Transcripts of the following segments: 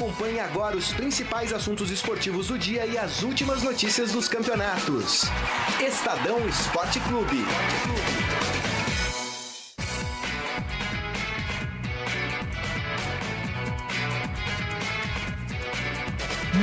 Acompanhe agora os principais assuntos esportivos do dia e as últimas notícias dos campeonatos. Estadão Esporte Clube.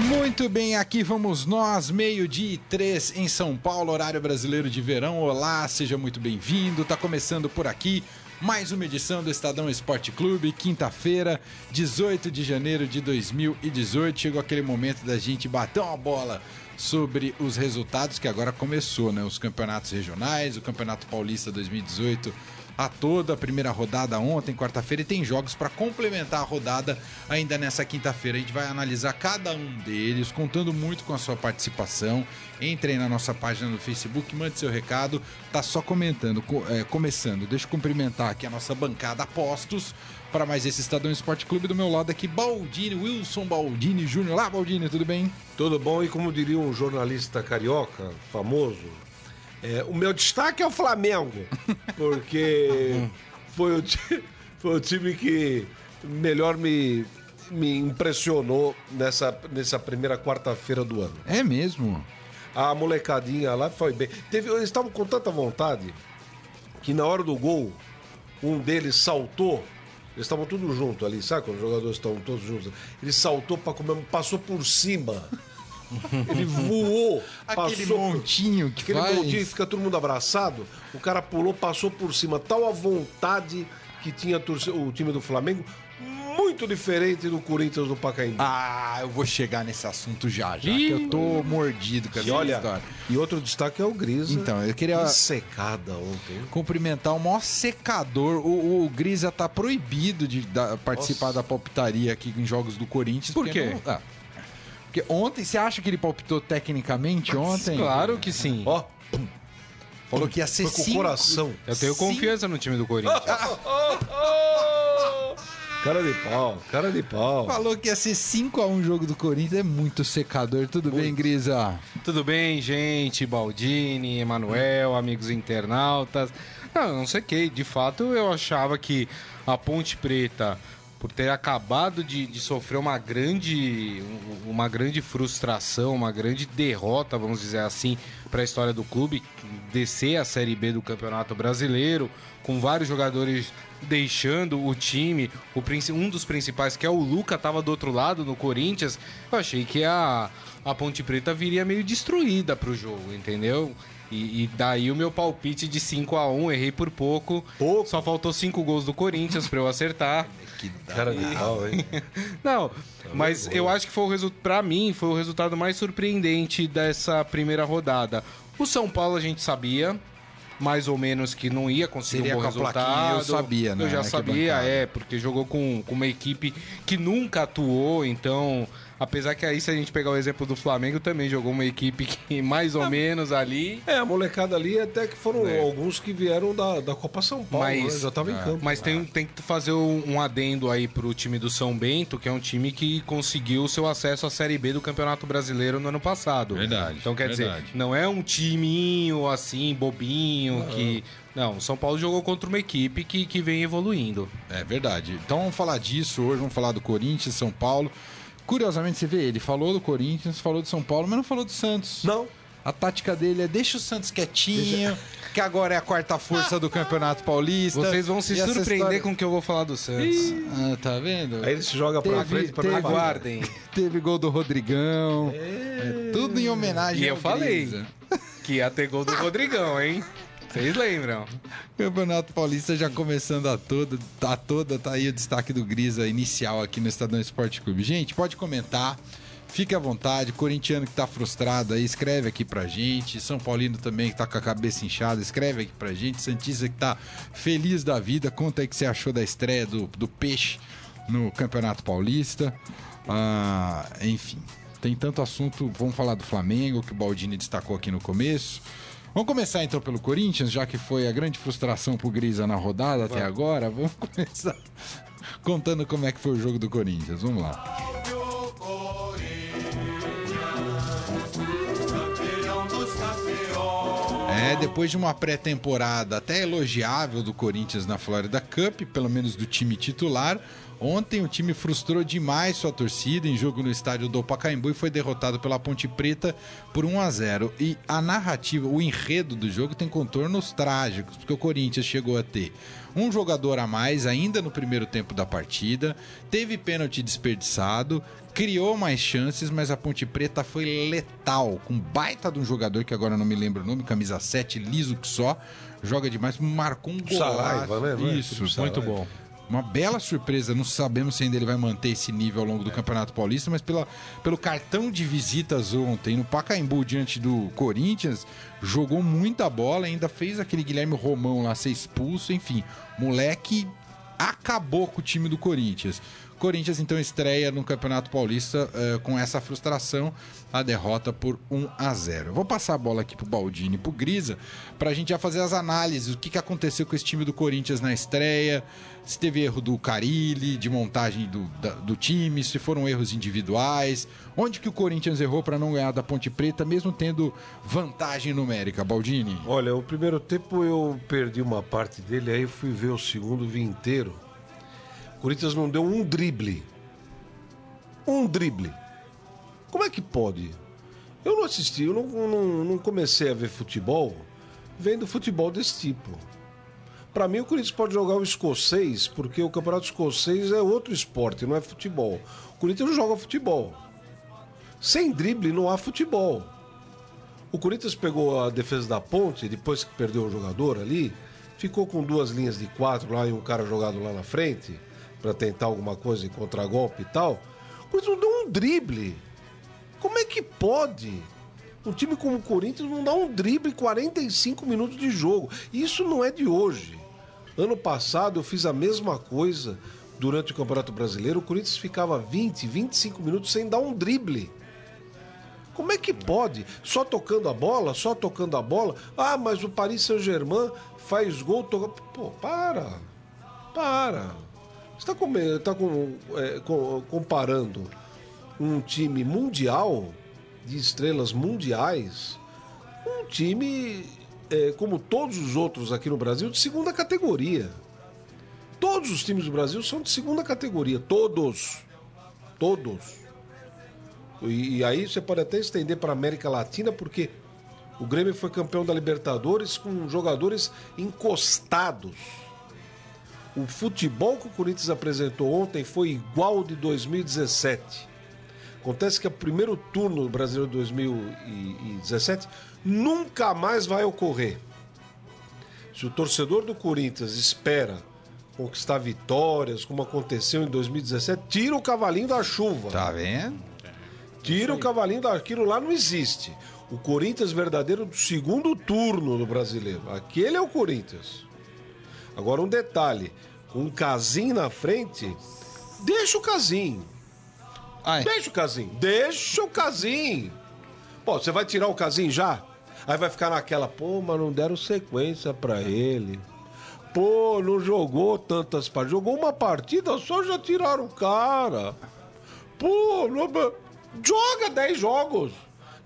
Muito bem, aqui vamos nós, meio-dia e três em São Paulo, horário brasileiro de verão. Olá, seja muito bem-vindo. Tá começando por aqui mais uma edição do Estadão Esporte Clube, quinta-feira, 18 de janeiro de 2018. Chegou aquele momento da gente bater uma bola sobre os resultados que agora começou, né? Os campeonatos regionais, o Campeonato Paulista 2018 a toda a primeira rodada ontem, quarta-feira, e tem jogos para complementar a rodada ainda nessa quinta-feira. A gente vai analisar cada um deles, contando muito com a sua participação. Entre aí na nossa página no Facebook, mande seu recado. Tá só comentando, é, começando. Deixa eu cumprimentar aqui a nossa bancada Apostos para mais esse Estadão Esporte Clube. Do meu lado aqui, Baldini, Wilson Baldini Júnior. Lá, Baldini, tudo bem? Tudo bom, e como diria um jornalista carioca famoso, é, o meu destaque é o Flamengo, porque foi o, foi o time que melhor me, me impressionou nessa, nessa primeira quarta-feira do ano. É mesmo? A molecadinha lá foi bem. Teve, eles estavam com tanta vontade que na hora do gol, um deles saltou. Eles estavam todos juntos ali, sabe? Quando os jogadores estão todos juntos. Ele saltou para comer, passou por cima ele voou, aquele montinho que aquele faz. montinho que fica todo mundo abraçado. O cara pulou, passou por cima. Tal a vontade que tinha o time do Flamengo, muito diferente do Corinthians do Pacaembu. Ah, eu vou chegar nesse assunto já, já. que eu tô mordido com essa e olha, história. E outro destaque é o Grisa. Então, eu queria. Que secada ontem. Cumprimentar o maior secador. O, o Grisa tá proibido de da, participar Nossa. da palpitaria aqui em jogos do Corinthians. Por quê? Não, ah, porque ontem, você acha que ele palpitou tecnicamente ontem? Claro que sim. Ó. Falou que ia ser Foi com cinco, coração. Eu tenho cinco. confiança no time do Corinthians. cara de pau, cara de pau. Falou que ia ser 5x1 um jogo do Corinthians. É muito secador. Tudo muito. bem, Grisa? Tudo bem, gente? Baldini, Emanuel, amigos internautas. Não, não sei que. De fato, eu achava que a Ponte Preta por ter acabado de, de, sofrer uma grande, uma grande frustração, uma grande derrota, vamos dizer assim, para a história do clube, descer a Série B do Campeonato Brasileiro, com vários jogadores deixando o time, o, um dos principais, que é o Luca, estava do outro lado no Corinthians. Eu achei que a, a Ponte Preta viria meio destruída para o jogo, entendeu? E, e, daí o meu palpite de 5 a 1 errei por pouco. pouco. Só faltou 5 gols do Corinthians para eu acertar. Que cara de pau, hein? Não, tá mas eu acho que foi o resultado, para mim, foi o resultado mais surpreendente dessa primeira rodada. O São Paulo a gente sabia, mais ou menos que não ia conseguir Seria um bom resultado. Eu sabia, né? Eu já sabia, é, porque jogou com, com uma equipe que nunca atuou, então Apesar que aí, se a gente pegar o exemplo do Flamengo, também jogou uma equipe que mais ou é, menos ali. É, a molecada ali até que foram é. alguns que vieram da, da Copa São Paulo, mas, né? já tava é. em campo. Mas tem, tem que fazer um adendo aí pro time do São Bento, que é um time que conseguiu o seu acesso à Série B do Campeonato Brasileiro no ano passado. Verdade. Então quer verdade. dizer, não é um timinho assim, bobinho, não. que. Não, o São Paulo jogou contra uma equipe que, que vem evoluindo. É verdade. Então vamos falar disso hoje, vamos falar do Corinthians, São Paulo. Curiosamente, você vê, ele falou do Corinthians, falou do São Paulo, mas não falou do Santos. Não. A tática dele é deixa o Santos quietinho, deixa... que agora é a quarta força do Campeonato Paulista. Vocês vão se surpreender história... com o que eu vou falar do Santos. Ah, tá vendo? Aí ele se joga pra teve, frente pra teve, Aguardem. Teve gol do Rodrigão. É... É tudo em homenagem E eu falei que ia ter gol do Rodrigão, hein? Vocês lembram? Campeonato Paulista já começando a toda, a toda, tá aí o destaque do Grisa inicial aqui no Estadão Esporte Clube. Gente, pode comentar. Fique à vontade, corintiano que tá frustrado aí, escreve aqui pra gente. São Paulino também que tá com a cabeça inchada, escreve aqui pra gente. Santista que tá feliz da vida, conta aí o que você achou da estreia do, do Peixe no Campeonato Paulista. Ah, enfim, tem tanto assunto. Vamos falar do Flamengo, que o Baldini destacou aqui no começo. Vamos começar então pelo Corinthians, já que foi a grande frustração pro Grisa na rodada Vamos. até agora. Vamos começar contando como é que foi o jogo do Corinthians. Vamos lá. É, depois de uma pré-temporada até elogiável do Corinthians na Florida Cup, pelo menos do time titular, Ontem o time frustrou demais sua torcida em jogo no estádio do Pacaembu e foi derrotado pela Ponte Preta por 1 a 0. E a narrativa, o enredo do jogo tem contornos trágicos, porque o Corinthians chegou a ter um jogador a mais ainda no primeiro tempo da partida, teve pênalti desperdiçado, criou mais chances, mas a Ponte Preta foi letal, com baita de um jogador que agora não me lembro o nome, camisa 7, liso que só, joga demais, marcou um golaço. Saraiva, né? É? Isso, Tipo Muito bom. Uma bela surpresa, não sabemos se ainda ele vai manter esse nível ao longo do Campeonato Paulista, mas pela, pelo cartão de visitas ontem no Pacaembu diante do Corinthians, jogou muita bola, ainda fez aquele Guilherme Romão lá ser expulso, enfim, moleque acabou com o time do Corinthians. Corinthians então estreia no Campeonato Paulista eh, com essa frustração, a derrota por 1 a 0. Eu Vou passar a bola aqui pro Baldini e pro Grisa pra gente já fazer as análises, o que, que aconteceu com esse time do Corinthians na estreia, se teve erro do Carilli, de montagem do, da- do time, se foram erros individuais, onde que o Corinthians errou para não ganhar da Ponte Preta, mesmo tendo vantagem numérica, Baldini. Olha, o primeiro tempo eu perdi uma parte dele, aí fui ver o segundo, vi inteiro. O Corinthians não deu um drible. Um drible. Como é que pode? Eu não assisti, eu não, não, não comecei a ver futebol vendo futebol desse tipo. Pra mim, o Corinthians pode jogar o escocês, porque o campeonato escocês é outro esporte, não é futebol. O Corinthians não joga futebol. Sem drible não há futebol. O Corinthians pegou a defesa da ponte, depois que perdeu o jogador ali, ficou com duas linhas de quatro lá e um cara jogado lá na frente, pra tentar alguma coisa em contragolpe e tal. O Corinthians não deu um drible. Como é que pode? Um time como o Corinthians não dá um drible em 45 minutos de jogo. Isso não é de hoje. Ano passado eu fiz a mesma coisa durante o Campeonato Brasileiro. O Corinthians ficava 20, 25 minutos sem dar um drible. Como é que pode? Só tocando a bola, só tocando a bola. Ah, mas o Paris Saint-Germain faz gol. Pô, para. Para. Você está tá com, é, com- comparando um time mundial, de estrelas mundiais, com um time, é, como todos os outros aqui no Brasil, de segunda categoria. Todos os times do Brasil são de segunda categoria. Todos. Todos. E, e aí você pode até estender para a América Latina, porque o Grêmio foi campeão da Libertadores com jogadores encostados. O futebol que o Corinthians apresentou ontem foi igual de 2017. Acontece que o primeiro turno do Brasileiro 2017 nunca mais vai ocorrer. Se o torcedor do Corinthians espera conquistar vitórias, como aconteceu em 2017, tira o cavalinho da chuva. Tá vendo? Tira o cavalinho daquilo lá não existe. O Corinthians verdadeiro do segundo turno do brasileiro. Aquele é o Corinthians. Agora um detalhe: com um casinho na frente, deixa o casinho. Ai, Deixa o casinho. Deixa o casinho. Pô, você vai tirar o casinho já? Aí vai ficar naquela, pô, mas não deram sequência pra ele. Pô, não jogou tantas partidas. Jogou uma partida só, já tiraram o cara. Pô, não... joga 10 jogos.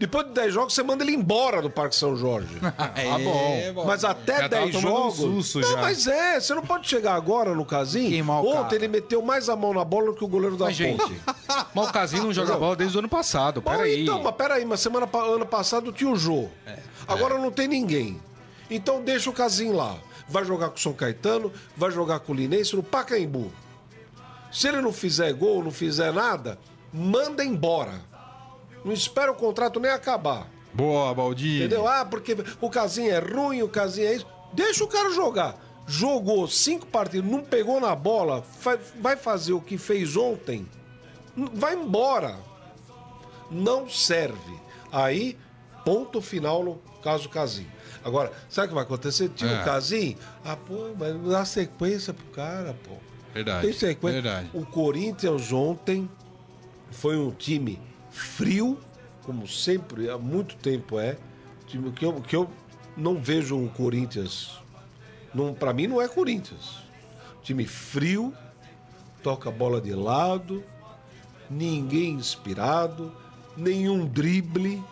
Depois de 10 jogos, você manda ele embora do Parque São Jorge. é, bom. Mas até Já tava 10 tomando um jogos. susto não, já. mas é, você não pode chegar agora no o Ontem cara. ele meteu mais a mão na bola do que o goleiro da Mas, gente, ponte. Mas o Casinho não joga bola desde o ano passado. Bom, Peraí. então, mas peraí, mas semana ano passado tinha o Jô. Agora não tem ninguém. Então deixa o Casim lá. Vai jogar com o São Caetano, vai jogar com o Linense no Pacaembu. Se ele não fizer gol, não fizer nada, manda embora. Não espera o contrato nem acabar. Boa, Baldini. Entendeu? Ah, porque o Casim é ruim, o Casim é isso. Deixa o cara jogar. Jogou cinco partidas, não pegou na bola, vai fazer o que fez ontem, vai embora. Não serve. Aí, ponto final no caso Casim. Agora, sabe o que vai acontecer? Tira É. o Casim, ah, pô, mas dá sequência pro cara, pô. Verdade. Tem sequência. Verdade. O Corinthians ontem foi um time frio, como sempre, há muito tempo é. Time que eu, que eu não vejo um Corinthians. Para mim não é Corinthians. Time frio, toca a bola de lado, ninguém inspirado, nenhum drible,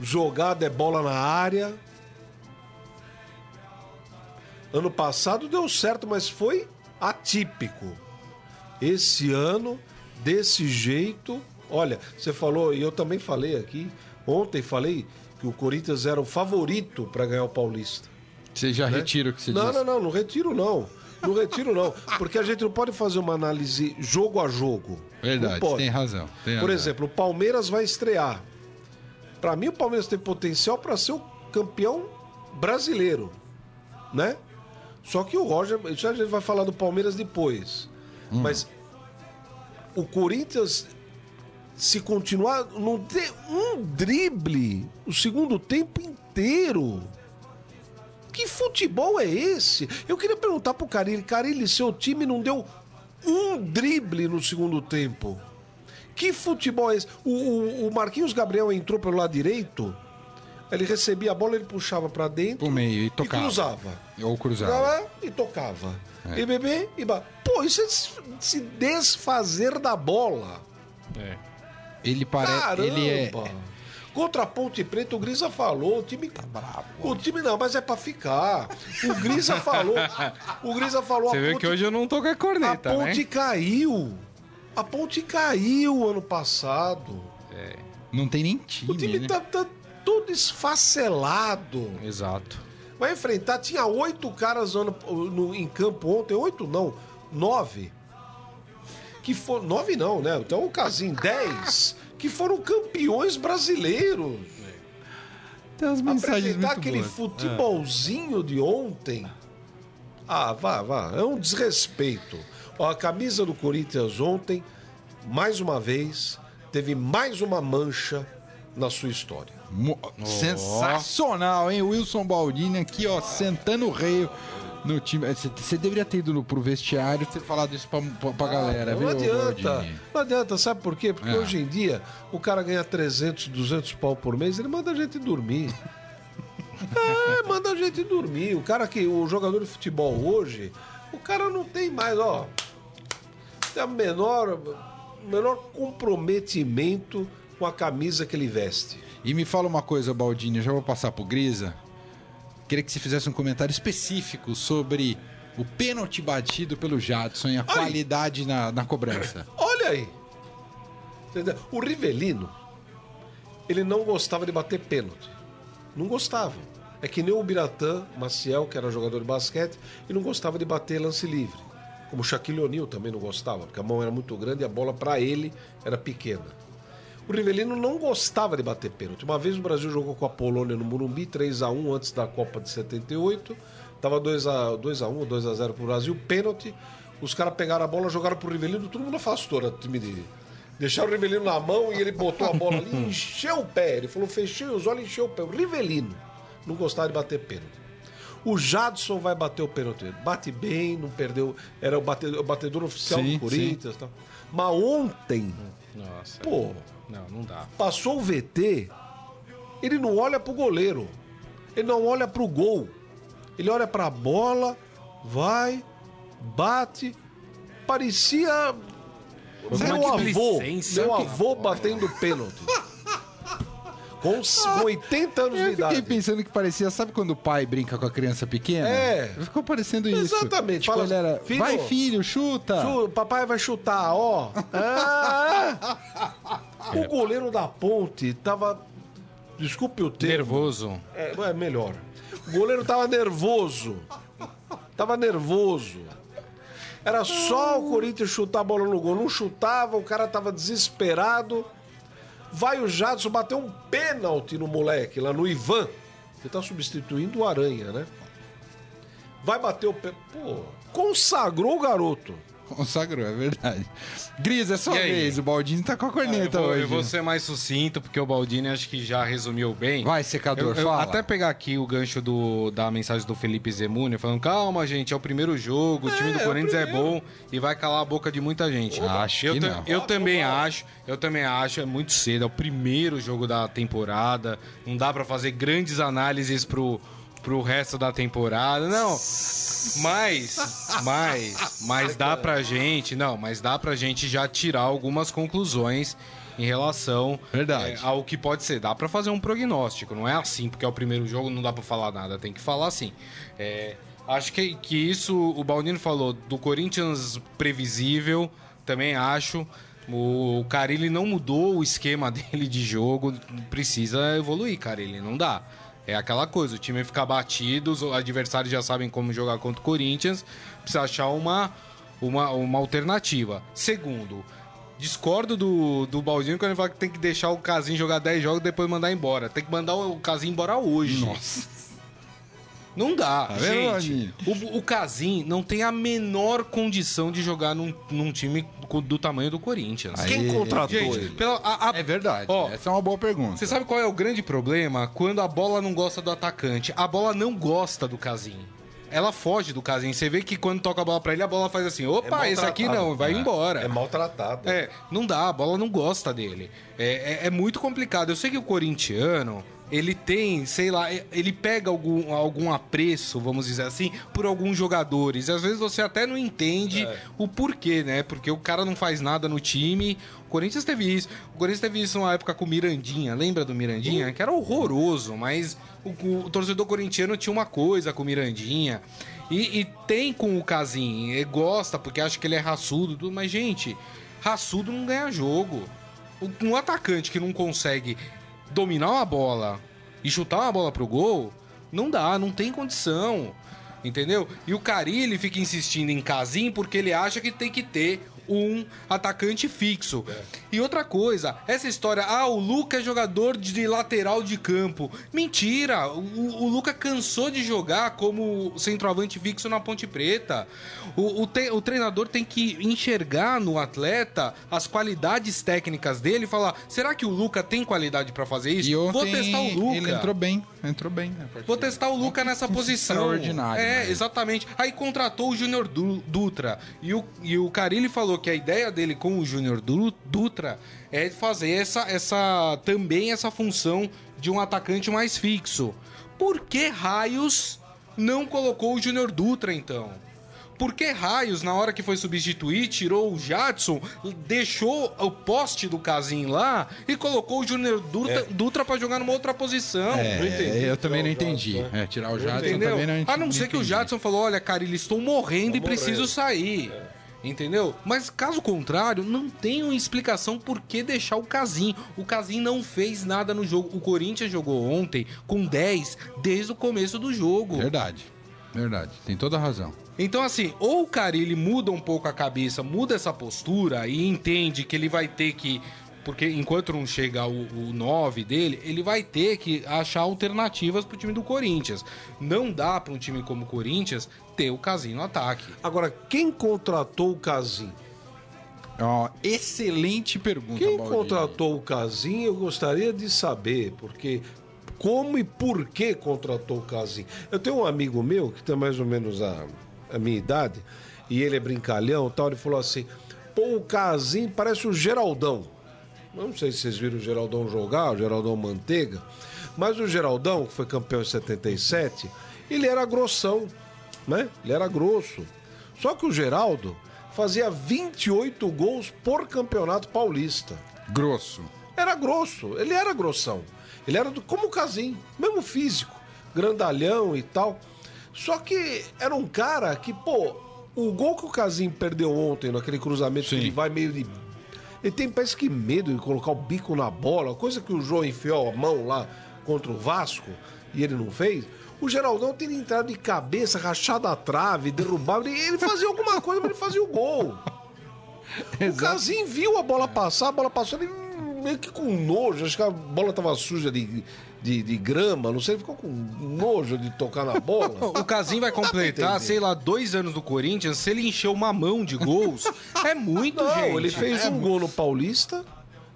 jogada é bola na área. Ano passado deu certo, mas foi atípico. Esse ano, desse jeito. Olha, você falou, e eu também falei aqui, ontem falei que o Corinthians era o favorito para ganhar o Paulista. Você já né? retira o que você não, disse. Não, não, não, não retiro não. Não retiro não. Porque a gente não pode fazer uma análise jogo a jogo. Verdade, tem razão. tem Por razão. exemplo, o Palmeiras vai estrear. Para mim, o Palmeiras tem potencial para ser o campeão brasileiro, né? Só que o Roger, isso a gente vai falar do Palmeiras depois. Hum. Mas o Corinthians, se continuar, não ter um drible o segundo tempo inteiro. Que futebol é esse? Eu queria perguntar pro Carilli, Carilli, seu time não deu um drible no segundo tempo. Que futebol é esse? O, o- o Marquinhos Gabriel entrou pelo lado direito, ele recebia a bola, ele puxava pra dentro Pro meio e tocava. cruzava. Ou cruzava. Cruzava e tocava. É. E bebê e ba... Pô, isso é se- se desfazer da bola. É. Ele parece. Ele é. Contra a Ponte Preta, o Grisa falou, o time tá bravo. O time não, mas é pra ficar. O Grisa falou. O Grisa falou Você a viu Ponte que hoje eu não tô com a A corneta, ponte né? caiu. A ponte caiu ano passado. Não tem nem time. O time né? tá, tá todo esfacelado. Exato. Vai enfrentar, tinha oito caras no, no- em campo ontem, oito não, nove. Que foram. Nove não, né? Então o casinho, dez. Que foram campeões brasileiros. Tem umas mensagens Apresentar muito aquele boas. futebolzinho de ontem. Ah, vá, vá. É um desrespeito. Ó, a camisa do Corinthians ontem, mais uma vez, teve mais uma mancha na sua história. Mo- Sensacional, hein? Wilson Baldini aqui, ó, sentando o rei no time. Você- Você deveria ter ido pro vestiário e ter falado isso pra, pra, pra galera, não viu, adianta. Baldini? Não adianta, sabe por quê? Porque Ah. hoje em dia o cara ganha 300, 200 pau por mês, ele manda a gente dormir. é, manda a gente dormir. O cara que, o jogador de futebol hoje, o cara não tem mais, ó, tem a menor, menor comprometimento com a camisa que ele veste. E me fala uma coisa, Baldini, eu já vou passar pro Grisa. Queria que você fizesse um comentário específico sobre o pênalti batido pelo Jadson e a qualidade na, na cobrança. Olha aí. O Rivelino, ele não gostava de bater pênalti. Não gostava. É que nem o Biratã Maciel, que era jogador de basquete, e não gostava de bater lance livre. Como o Shaquille O'Neal também não gostava, porque a mão era muito grande e a bola para ele era pequena. O Rivelino não gostava de bater pênalti. Uma vez o Brasil jogou com a Polônia no Morumbi, 3 a 1 antes da Copa de 78. Tava 2 a 2 a 1, 2 a 0 pro Brasil, pênalti. Os caras pegaram a bola, jogaram pro Rivelino, todo mundo afastou o time dele. Deixaram o Rivelino na mão e ele botou a bola ali e encheu o pé. Ele falou, fechei os olhos e encheu o pé. O Rivelino não gostava de bater pênalti. O Jadson vai bater o pênalti. Bate bem, não perdeu. Era o batedor, o batedor oficial Sim, do Corinthians. e Tal. Mas ontem, Nossa. pô, Não, não dá. passou o VT, ele não olha pro goleiro. Ele não olha pro gol. Ele olha pra bola, vai, bate. Parecia meu avô, meu avô batendo pênalti. Com, s- com 80 anos de Eu fiquei idade. pensando que parecia, sabe quando o pai brinca com a criança pequena? É. Ficou parecendo isso. Exatamente. Tipo, Fala, ele era, "Filho, vai filho, chuta. Chu- papai vai chutar, ó. Ah! O goleiro da ponte tava. Desculpe o termo. Nervoso. É, é melhor. O goleiro tava nervoso. Tava nervoso. Era só o Corinthians chutar a bola no gol. Não chutava, o cara tava desesperado. Vai o Jadson bater um pênalti no moleque, lá no Ivan. Ele tá substituindo o Aranha, né? Vai bater o pênalti. Pô, consagrou o garoto. Consagrou, é verdade. Gris, é sua vez. O Baldini tá com a Eu corneta vou, hoje. eu vou ser mais sucinto, porque o Baldini acho que já resumiu bem. Vai, secador, Eu- eu fala. Até pegar aqui o gancho do, da mensagem do Felipe Zemuni, falando: calma, gente, é o primeiro jogo, o time do é o Corinthians é bom e vai calar a boca de muita gente. Acho eu. Eu também acho, eu também acho, é muito cedo, é o primeiro jogo da temporada, não dá pra fazer grandes análises pro, pro resto da temporada, não. Mas, mas, mas dá pra gente, não, mas dá pra gente já tirar algumas conclusões em relação Verdade. é, ao que pode ser. Dá pra fazer um prognóstico, não é assim, porque é o primeiro jogo, não dá pra falar nada, tem que falar assim. É, acho que, que isso, o Baldino falou, do Corinthians previsível, também acho. O Carilli não mudou o esquema dele de jogo, precisa evoluir, Carilli, não dá. É aquela coisa, o time fica batido, os adversários já sabem como jogar contra o Corinthians, precisa achar uma, uma, uma alternativa. Segundo, discordo do, do Baldinho quando ele fala que tem que deixar o Casim jogar 10 jogos e depois mandar embora. Tem que mandar o Casim embora hoje. Nossa. Não dá, Tá vendo, gente. O, o Casim não tem a menor condição de jogar num, num time do tamanho do Corinthians. Aí- Quem contratou Gente, ele? pela, a- a- É verdade. Ó, Essa é uma boa pergunta. você sabe qual é o grande problema? Quando a bola não gosta do atacante. A bola não gosta do Casim. Ela foge do Casim. Você vê que quando toca a bola pra ele, a bola faz assim: opa, esse aqui não, vai embora. É maltratado. É, não dá, a bola não gosta dele. É, é, é muito complicado. Eu sei que o corintiano, ele tem, sei lá, ele pega algum, algum apreço, vamos dizer assim, por alguns jogadores. Às vezes você até não entende o porquê, né? Porque o cara não faz nada no time. O Corinthians teve isso. O Corinthians teve isso uma época com o Mirandinha. Lembra do Mirandinha? Que era horroroso, mas o, o torcedor corintiano tinha uma coisa com o Mirandinha. E, e tem com o Casim. Ele gosta porque acha que ele é raçudo, tudo, mas, gente, raçudo não ganha jogo. Um atacante que não consegue dominar uma bola e chutar uma bola pro gol, não dá, não tem condição. Entendeu? E o Carilli fica insistindo em Casim porque ele acha que tem que ter um atacante fixo. E outra coisa, essa história, ah, o Luca é jogador de lateral de campo. Mentira! O, o Luca cansou de jogar como centroavante fixo na Ponte Preta. O, o, te- o treinador tem que enxergar no atleta as qualidades técnicas dele e falar: será que o Luca tem qualidade pra fazer isso? E ontem Vou testar o Luca. ele entrou bem. Entrou bem. né, Vou testar o Luca nessa posição. extraordinário, É, né? exatamente. Aí contratou o Júnior Du- Dutra. E o, e o Carilli falou que a ideia dele com o Júnior Du- Dutra é fazer essa, essa também essa função de um atacante mais fixo. Por que raios não colocou o Júnior Dutra, então? Por que raios, na hora que foi substituir, tirou o Jadson, deixou o poste do Casim lá e colocou o Júnior Dutra, Dutra pra jogar numa outra posição? É, Não entendi. eu também não entendi. Jadson. É, tirar o Jadson Entendeu? também não a não ser que o entendi. Jadson falou: olha, cara, eles estão morrendo e Tô preciso morrendo. sair. Entendeu? Mas caso contrário, não tem uma explicação por que deixar o Casim. O Casim não fez nada no jogo. O Corinthians jogou ontem com 10 desde o começo do jogo. Verdade. Verdade. Tem toda a razão. Então, assim, ou o Carilli muda um pouco a cabeça, muda essa postura e entende que ele vai ter que. Porque enquanto não chega o, o 9 dele, ele vai ter que achar alternativas pro time do Corinthians. Não dá para um time como o Corinthians ter o Casim no ataque. Agora, quem contratou o Casim? Ó, excelente pergunta, Quem contratou o Casim, eu gostaria de saber, porque como e por que contratou o Casim. Eu tenho um amigo meu que tem mais ou menos a, a minha idade, e ele é brincalhão e tal, ele falou assim: pô, o Casim parece o Geraldão. Não sei se vocês viram o Geraldão jogar, o Geraldão Manteiga, mas o Geraldão, que foi campeão em 77, ele era grossão, né? Ele era grosso. Só que o Geraldo fazia 28 gols por campeonato paulista. Grosso. Era grosso, ele era grossão. Ele era do- como o Casim, mesmo físico, grandalhão e tal. Só que era um cara que, pô, o gol que o Casim perdeu ontem, naquele cruzamento que ele vai meio de. Ele tem, parece que medo de colocar o bico na bola, coisa que o João enfiou a mão lá contra o Vasco e ele não fez. O Geraldão teria entrado de cabeça, rachado a trave, derrubado, ele fazia alguma coisa, mas ele fazia o gol. O Casim viu a bola passar, a bola passou, ele meio que com nojo, acho que a bola tava suja de, de, de grama, não sei, ele ficou com nojo de tocar na bola. O Casim vai completar, sei lá, dois anos do Corinthians. Se ele encher uma mão de gols, é muito, Não, gente. ele fez um gol no Paulista,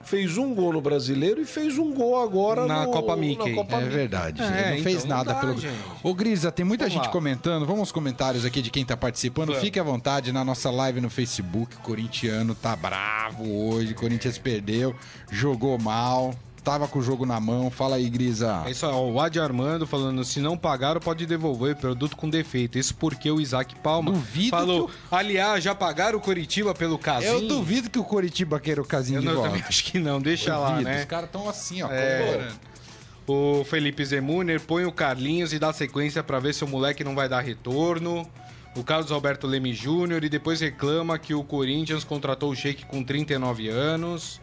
fez um gol no Brasileiro e fez um gol agora Na no, Copa Mickey. Na Copa É verdade, É, ele não então fez não nada dá, pelo. gente. Ô, Grisa, tem muita Vamos gente lá. comentando. Vamos aos comentários aqui de quem tá participando. Vamos. Fique à vontade na nossa live no Facebook. O corintiano tá bravo hoje. O Corinthians perdeu, jogou mal, tava com o jogo na mão. Fala aí, Grisa. É isso aí, ó, o Adi Armando falando, se não pagaram, pode devolver produto com defeito. Isso porque o Isaac Palma Duvido falou, que aliás, já pagaram o Curitiba pelo Casim? Eu duvido que o Coritiba queira o casinho Eu de não, volta. também acho que não, deixa lá, Duvido. né? Os caras estão assim, ó, É. O Felipe Zemuner põe o Carlinhos e dá sequência pra ver se o moleque não vai dar retorno. o Carlos Alberto Leme Júnior, e depois reclama que o Corinthians contratou o Sheik com 39 anos.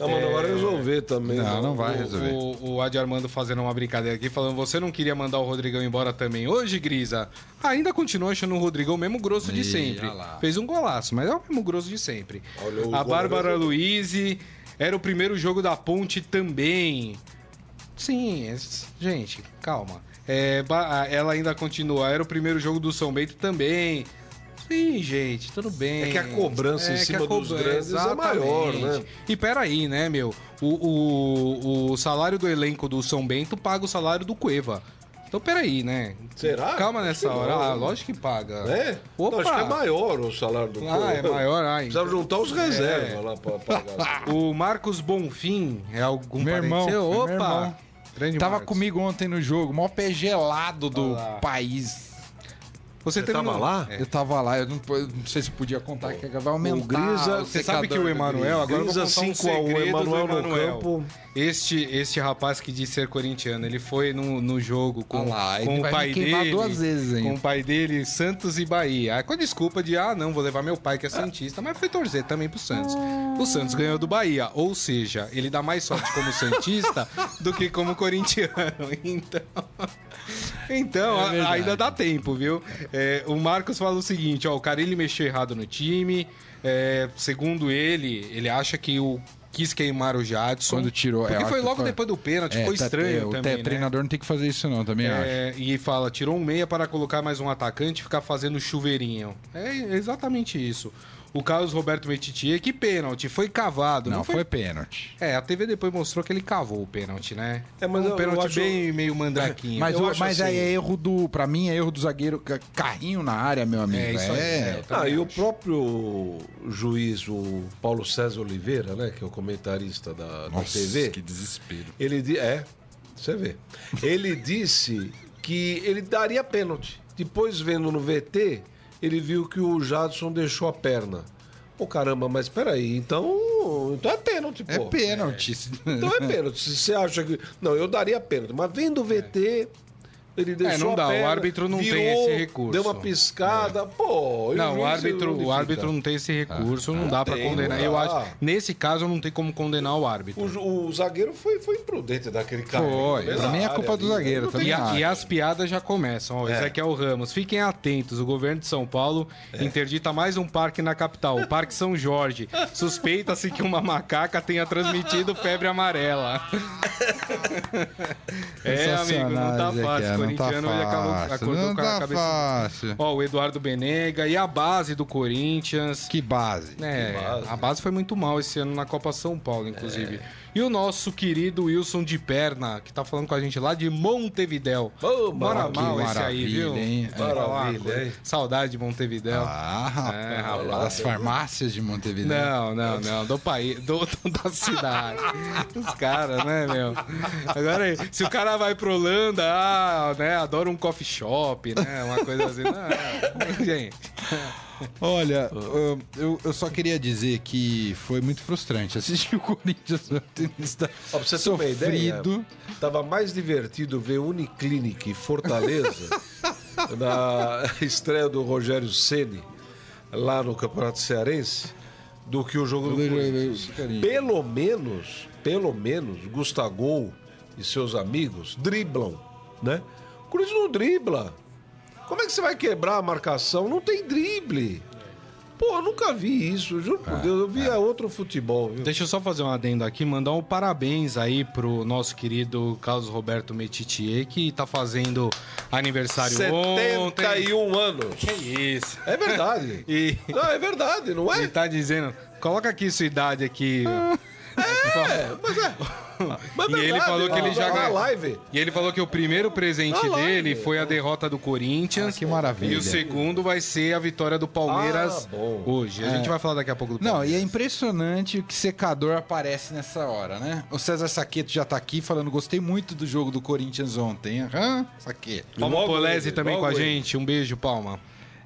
Não, mas não vai resolver também. Não, não vai resolver. O, o Adi Armando fazendo uma brincadeira aqui, falando: você não queria mandar o Rodrigão embora também hoje, Grisa? Ainda continua achando o Rodrigão o mesmo grosso de sempre. lá. Fez um golaço, mas é o mesmo grosso de sempre. Olha, o a Bárbara. Luiz era o primeiro jogo da Ponte também. Sim, é- gente, calma. É, ela ainda continua. Era o primeiro jogo do São Bento também. Sim, gente, tudo bem. É que a cobrança em que cima a dos grandes é maior, né? E peraí, né, meu? O, o, o salário do elenco do São Bento paga o salário do Cueva. Então peraí, né? Será? Calma nessa que hora. não, Ah, né? lógico que paga. É? Opa! Não, acho que é maior o salário do Ah, é maior. Ai. Precisava juntar É. os reservas lá pra pagar. O Marcos Bonfim é algum Meu irmão, seu? meu Opa! irmão. Grande Tava Marcos. comigo ontem no jogo, maior pé gelado do país. Você, Você tava lá? Eu tava lá, eu não, eu não sei se podia contar que vai aumentar. Grisa- o Você sabe que o Emanuel, agora eu vou Grisa contar um 5 a 1, segredo Emanuel no campo. Este, este rapaz que diz ser corintiano, ele foi no, no jogo com, Olha lá, com ele o vai pai dele. duas vezes ainda. Com o pai dele, Santos e Bahia. Aí, Com a desculpa de, ah, não, vou levar meu pai que é Santista, mas foi torcer também pro Santos. O Santos ganhou do Bahia, ou seja, ele dá mais sorte como Santista do que como corintiano. Então. Então, É ainda dá tempo, viu? É, o Marcos fala o seguinte, ó, o Carilli mexeu errado no time. é, segundo ele, ele acha que o quis queimar o Jadson. Quando tirou, é, Porque eu foi acho logo depois do pênalti, É, ficou tá- estranho é, o também, né? treinador não tem que fazer isso não, também acho. É, e fala, tirou um meia para colocar mais um atacante e ficar fazendo chuveirinho. É exatamente isso. O Carlos Roberto Metitier, que pênalti, foi cavado. Não, Não, foi pênalti. É, a TV depois mostrou que ele cavou o pênalti, né? É, mas um eu- eu pênalti acho- bem meio mandraquinho. Mas, eu acho mas assim- aí é erro do. Pra mim é erro do zagueiro. ca- Carrinho na área, meu amigo. É, isso aí, é, eu Ah, e o próprio juiz, o Paulo César Oliveira, né, que é o comentarista da, da Nossa, TV, que desespero. ele é, você vê. Ele disse que ele daria pênalti. Depois vendo no VT, ele viu que o Jadson deixou a perna. Pô, caramba, mas peraí, então, então é pênalti, pô. É pênalti. Então é pênalti. Se você acha que. Não, eu daria pênalti. Mas vendo o VT, ele deixou É, não a dá, o perna, árbitro não tem virou, esse recurso. Deu uma piscada, pô. e Não, o árbitro, o árbitro não tem esse recurso, não dá pra tem, condenar. não Eu dá. acho, nesse caso não tem como condenar o árbitro. O, o zagueiro foi, foi imprudente daquele cara. Foi. Mim é culpa do zagueiro não tem também. E, a- e as piadas já começam. Ó, É. Ezequiel Ramos, fiquem atentos. O governo de São Paulo É. interdita mais um parque na capital, o Parque São Jorge. Suspeita-se que uma macaca tenha transmitido febre amarela. é, amigo, não tá fácil. Não tá Corintiano ele acabou, acordou não com a tá cabeça. fácil. Ó, o Eduardo Benega e a base do Corinthians. Que base. É, base. a base foi muito mal esse ano na Copa São Paulo, inclusive. E o nosso querido Wilson de Perna, que tá falando com a gente lá de Montevidéu. Ô, Bora mal esse aí, viu? hein? Coisa. hein? Saudade de Montevidéu. Ah, rapaz. É, rapaz. Das farmácias de Montevideo. Não, não, não, do país, do, do- da cidade. Os caras, né, meu? Agora, aí, se o cara vai pro Holanda, ah, né, adora um coffee shop, né, uma coisa assim. Não, gente. Olha, eu- eu, só queria dizer que foi muito frustrante assistir o Corinthians. Está Ó, pra você ter uma ideia, sofrido. tava mais divertido ver Uniclinic e Fortaleza na estreia do Rogério Ceni lá no Campeonato Cearense do que o jogo do Corinthians. Pelo menos, pelo menos, Gustavo e seus amigos driblam, né? O Corinthians não dribla. Como é que você vai quebrar a marcação? Não tem drible. Eu nunca vi isso, juro por Deus. Eu via outro futebol, viu? Deixa eu só fazer um adendo aqui, mandar um parabéns aí pro nosso querido Carlos Roberto Metitier, que tá fazendo aniversário ontem. 71 anos. Que isso. É verdade. E Não, é verdade, não ele é? tá dizendo, coloca aqui sua idade aqui. É, mas é. Mas é E ele verdade, falou que ele já na ganhou. live. E ele falou que o primeiro presente dele foi a derrota do Corinthians. Ah, que maravilha. E o segundo vai ser a vitória do Palmeiras Ah, bom. hoje. A gente vai falar daqui a pouco do Não, Palmeiras. e é impressionante o que secador aparece nessa hora, né? O César Saqueto já tá aqui falando, gostei muito do jogo do Corinthians ontem. Aham, Saqueto. Palma Polese ele, também logo com a ele. gente. Um beijo, Palma.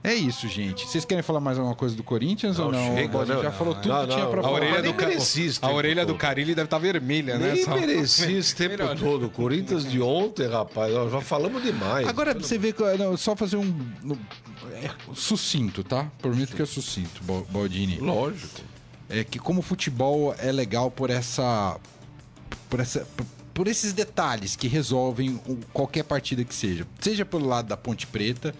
É isso, gente. Vocês querem falar mais alguma coisa do Corinthians ou não? chega, a gente não, já não, falou tudo não, que tinha não. pra A falar. orelha, nem do, Ca- a orelha do todo. Carilli deve estar vermelha, né? Nem merecia esse tempo todo. O Corinthians de ontem, rapaz, nós já falamos demais. Agora você vê que não, só fazer um é, sucinto, tá? Prometo que é sucinto, Baldini. Lógico. É que como o futebol é legal por essa por essa por- esses detalhes que resolvem qualquer partida que seja. Seja pelo lado da Ponte Preta,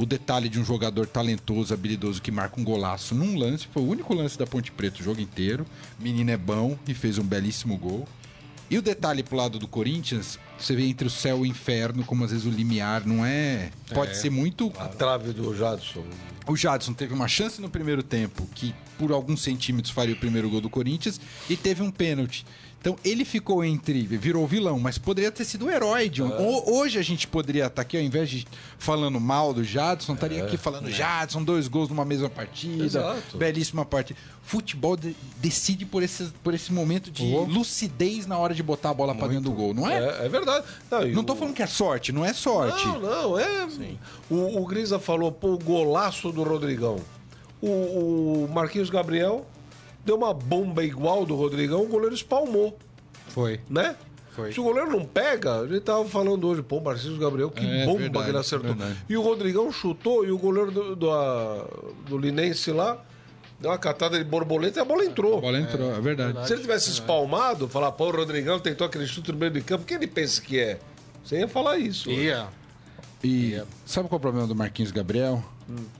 o detalhe de um jogador talentoso, habilidoso que marca um golaço num lance, foi o único lance da Ponte Preta o jogo inteiro. Menino é bom e fez um belíssimo gol. E o detalhe pro lado do Corinthians, você vê entre o céu e o inferno, como às vezes o limiar não é. Pode ser muito. A trave do Jadson. O Jadson teve uma chance no primeiro tempo, que por alguns centímetros faria o primeiro gol do Corinthians, e teve um pênalti. Então ele ficou entre. virou vilão, mas poderia ter sido o herói de um. Ho- Hoje a gente poderia estar aqui, ao invés de falando mal do Jadson, estaria aqui falando Jadson, dois gols numa mesma partida. Exato. Belíssima partida. Futebol de- decide por esse, por esse momento de lucidez na hora de botar a bola pra dentro do gol, não é? É, é verdade. Não, Não o- tô falando que é sorte, não é sorte. Não, não, é. O, o Grisa falou, pô, o golaço do Rodrigão. O, o Marquinhos Gabriel deu uma bomba igual do Rodrigão, o goleiro espalmou, Foi. né? Foi. Se o goleiro não pega, a gente tava falando hoje, pô, Marquinhos Gabriel, que É, bomba verdade, que ele acertou. verdade. E o Rodrigão chutou e o goleiro do, do, a- do Linense lá deu uma catada de borboleta e a bola entrou. A bola entrou, é verdade. Se ele tivesse espalmado, falar, pô, o Rodrigão tentou aquele chute no meio de campo, quem ele pensa que é? Você ia falar isso. Ia. E sabe qual é o problema do Marquinhos Gabriel?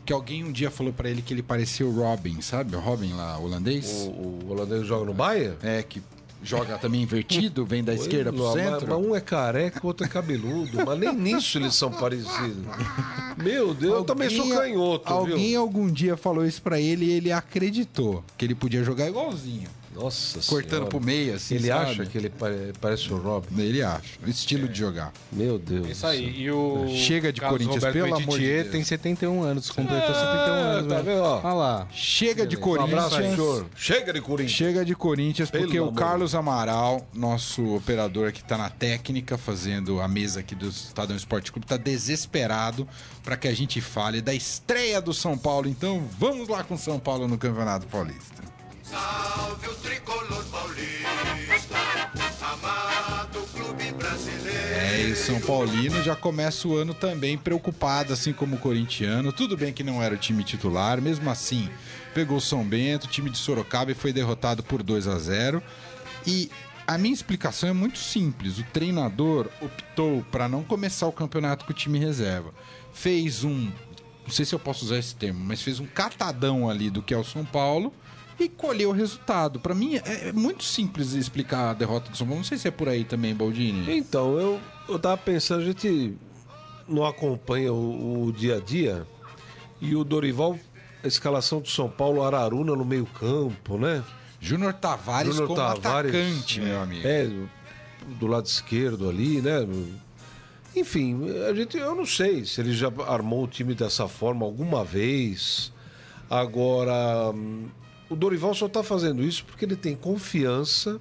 Que alguém um dia falou pra ele que ele parecia o Robin, sabe? O Robin lá, holandês. O, o holandês joga no Bahia? É, que joga também invertido, vem da esquerda pro Não, mas- centro. Mas um é careca, o outro é cabeludo. mas nem nisso eles são parecidos. Meu Deus, eu também sou canhoto, Alguém viu? algum dia falou isso pra ele e ele acreditou que ele podia jogar igualzinho. Nossa Cortando Senhora. pro meio, assim, Ele sabe? acha que ele pare- parece o Robin. Ele acha. O estilo de jogar. Meu Deus. Isso aí. E o. Chega de Carlos Corinthians, Roberto pelo amor de Deus. tem 71 anos, completou 71 anos. tá vendo? Olha lá. Chega de Um Corinthians. abraço, senhor. Chega de Corinthians. Chega de Corinthians, Pelo porque o amor. Carlos Amaral, nosso operador que está na técnica, fazendo a mesa aqui do Estadão Esporte Clube, está desesperado para que a gente fale da estreia do São Paulo. Então vamos lá com São Paulo no Campeonato Paulista. Salve o tricolor paulista, amado clube brasileiro. É, e São Paulino já começa o ano também preocupado, assim como o corintiano. Tudo bem que não era o time titular, mesmo assim, pegou São Bento, time de Sorocaba e foi derrotado por 2 a 0 E a minha explicação é muito simples. O treinador optou para não começar o campeonato com o time reserva. Fez um, não sei se eu posso usar esse termo, mas fez um catadão ali do que é o São Paulo e colheu o resultado. Para mim é é muito simples explicar a derrota do São Paulo. Não sei se é por aí também, Baldini. Então, eu, eu tava pensando, a gente não acompanha o, o dia a dia e o Dorival, a escalação do São Paulo, Araruna no meio campo, né? Júnior Tavares Júnior como Tavares, atacante, meu amigo. É, do lado esquerdo ali, né? Enfim, a gente, eu não sei se ele já armou o time dessa forma alguma vez. Agora, hum, o Dorival só tá fazendo isso porque ele tem confiança.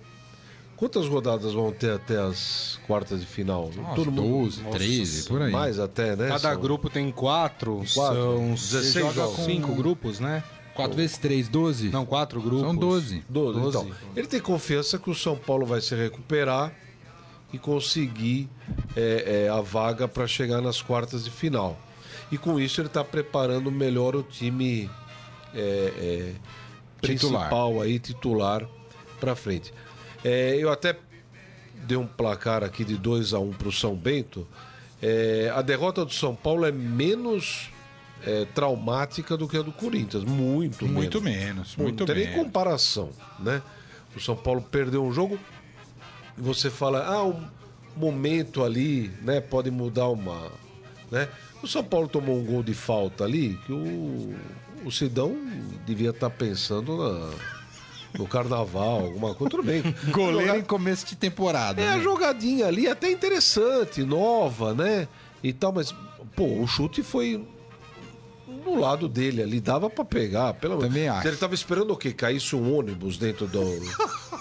Quantas rodadas vão ter até as quartas de final? Umas Todo mundo- 12, 13, por aí. Mais até, né? Cada São- grupo tem quatro, Quatro. são 16 você joga jogos. com cinco grupos, né? 4 vezes 3, 12? Não, quatro grupos. São 12. 12. 12. Então, ele tem confiança que o São Paulo vai se recuperar e conseguir é, é, a vaga para chegar nas quartas de final. E com isso ele está preparando melhor o time é, é, Titular. principal aí, titular, para frente. É, eu até dei um placar aqui de 2 a 1 para o São Bento. É, a derrota do São Paulo é menos é, traumática do que a do Corinthians. Muito, Muito menos. menos, muito não tem nem menos. comparação, né? O São Paulo perdeu um jogo você fala, ah, um momento ali, né, pode mudar uma, né? O São Paulo tomou um gol de falta ali que o, o Sidão devia estar pensando na, no carnaval, alguma coisa, tudo bem. Goleiro Jogar- em começo de temporada. é, a né? jogadinha ali até interessante, nova, né? E tal, mas, pô, o chute foi no lado dele ali, dava pra pegar. Pelo menos. Também acho. Ele tava esperando o quê? Caísse um ônibus dentro do,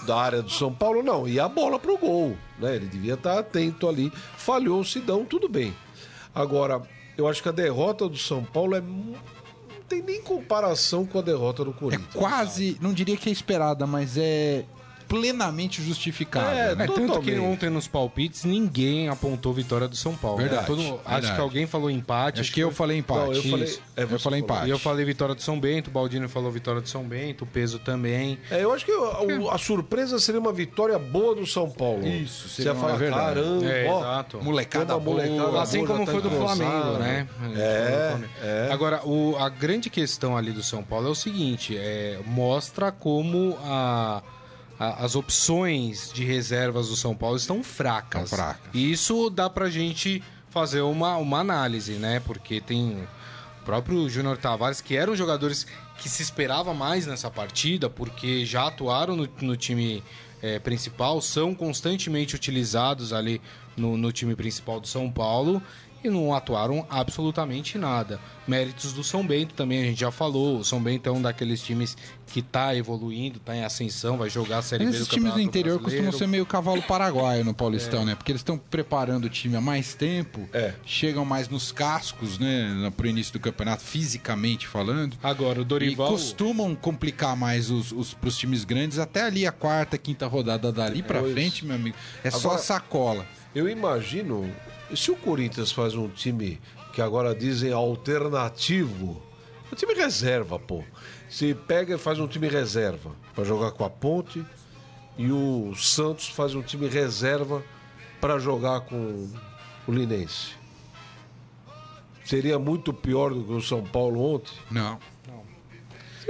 da área do São Paulo? Não, e a bola pro gol, né? Ele devia estar atento ali. Falhou o Sidão, tudo bem. Agora, eu acho que a derrota do São Paulo é tem nem comparação com a derrota do É Corinthians. quase, não diria que é esperada, mas é plenamente justificável. É, né? É, tanto que ontem nos palpites ninguém apontou vitória do São Paulo. Verdade, Todo- acho verdade. que alguém falou empate. Acho que eu falei empate. Não, eu falei- é, eu você falei empate. E eu falei vitória do São Bento, o Baldino falou vitória do São Bento, o peso também. É, eu acho que o- a, surpresa seria uma vitória boa do São Paulo. Isso, Você seria ia uma- falar, verdade. caramba, É, ó, exato. Molecada Uma molecada boa. Assim boa, como já foi tá do Flamengo, né? É, é. Agora, o- a grande questão ali do São Paulo é o seguinte: é, mostra como a- a- as opções de reservas do São Paulo estão fracas. Estão fracas. E isso dá pra gente fazer uma, uma análise, né? Porque tem o próprio Júnior Tavares, que eram jogadores que se esperava mais nessa partida, porque já atuaram no, no time eh, principal, são constantemente utilizados ali no, no time principal do São Paulo e não atuaram absolutamente nada. Méritos do São Bento também, a gente já falou. O São Bento é um daqueles times que tá evoluindo, tá em ascensão, vai jogar a Série B do Esses times do interior Brasileiro. costumam ser meio cavalo paraguaio no Paulistão, né? Porque eles estão preparando o time há mais tempo, É. chegam mais nos cascos, né? Pro início do campeonato, fisicamente falando. Agora, o E Dorival... costumam complicar mais os, os, pros times grandes até ali a quarta, quinta rodada dali pra Pois. frente, meu amigo. É só Agora- sacola. Eu imagino, se o Corinthians faz um time que agora dizem alternativo, é um time reserva, pô. Se pega e faz um time reserva pra jogar com a Ponte e o Santos faz um time reserva pra jogar com o Linense. Seria muito pior do que o São Paulo ontem? Não,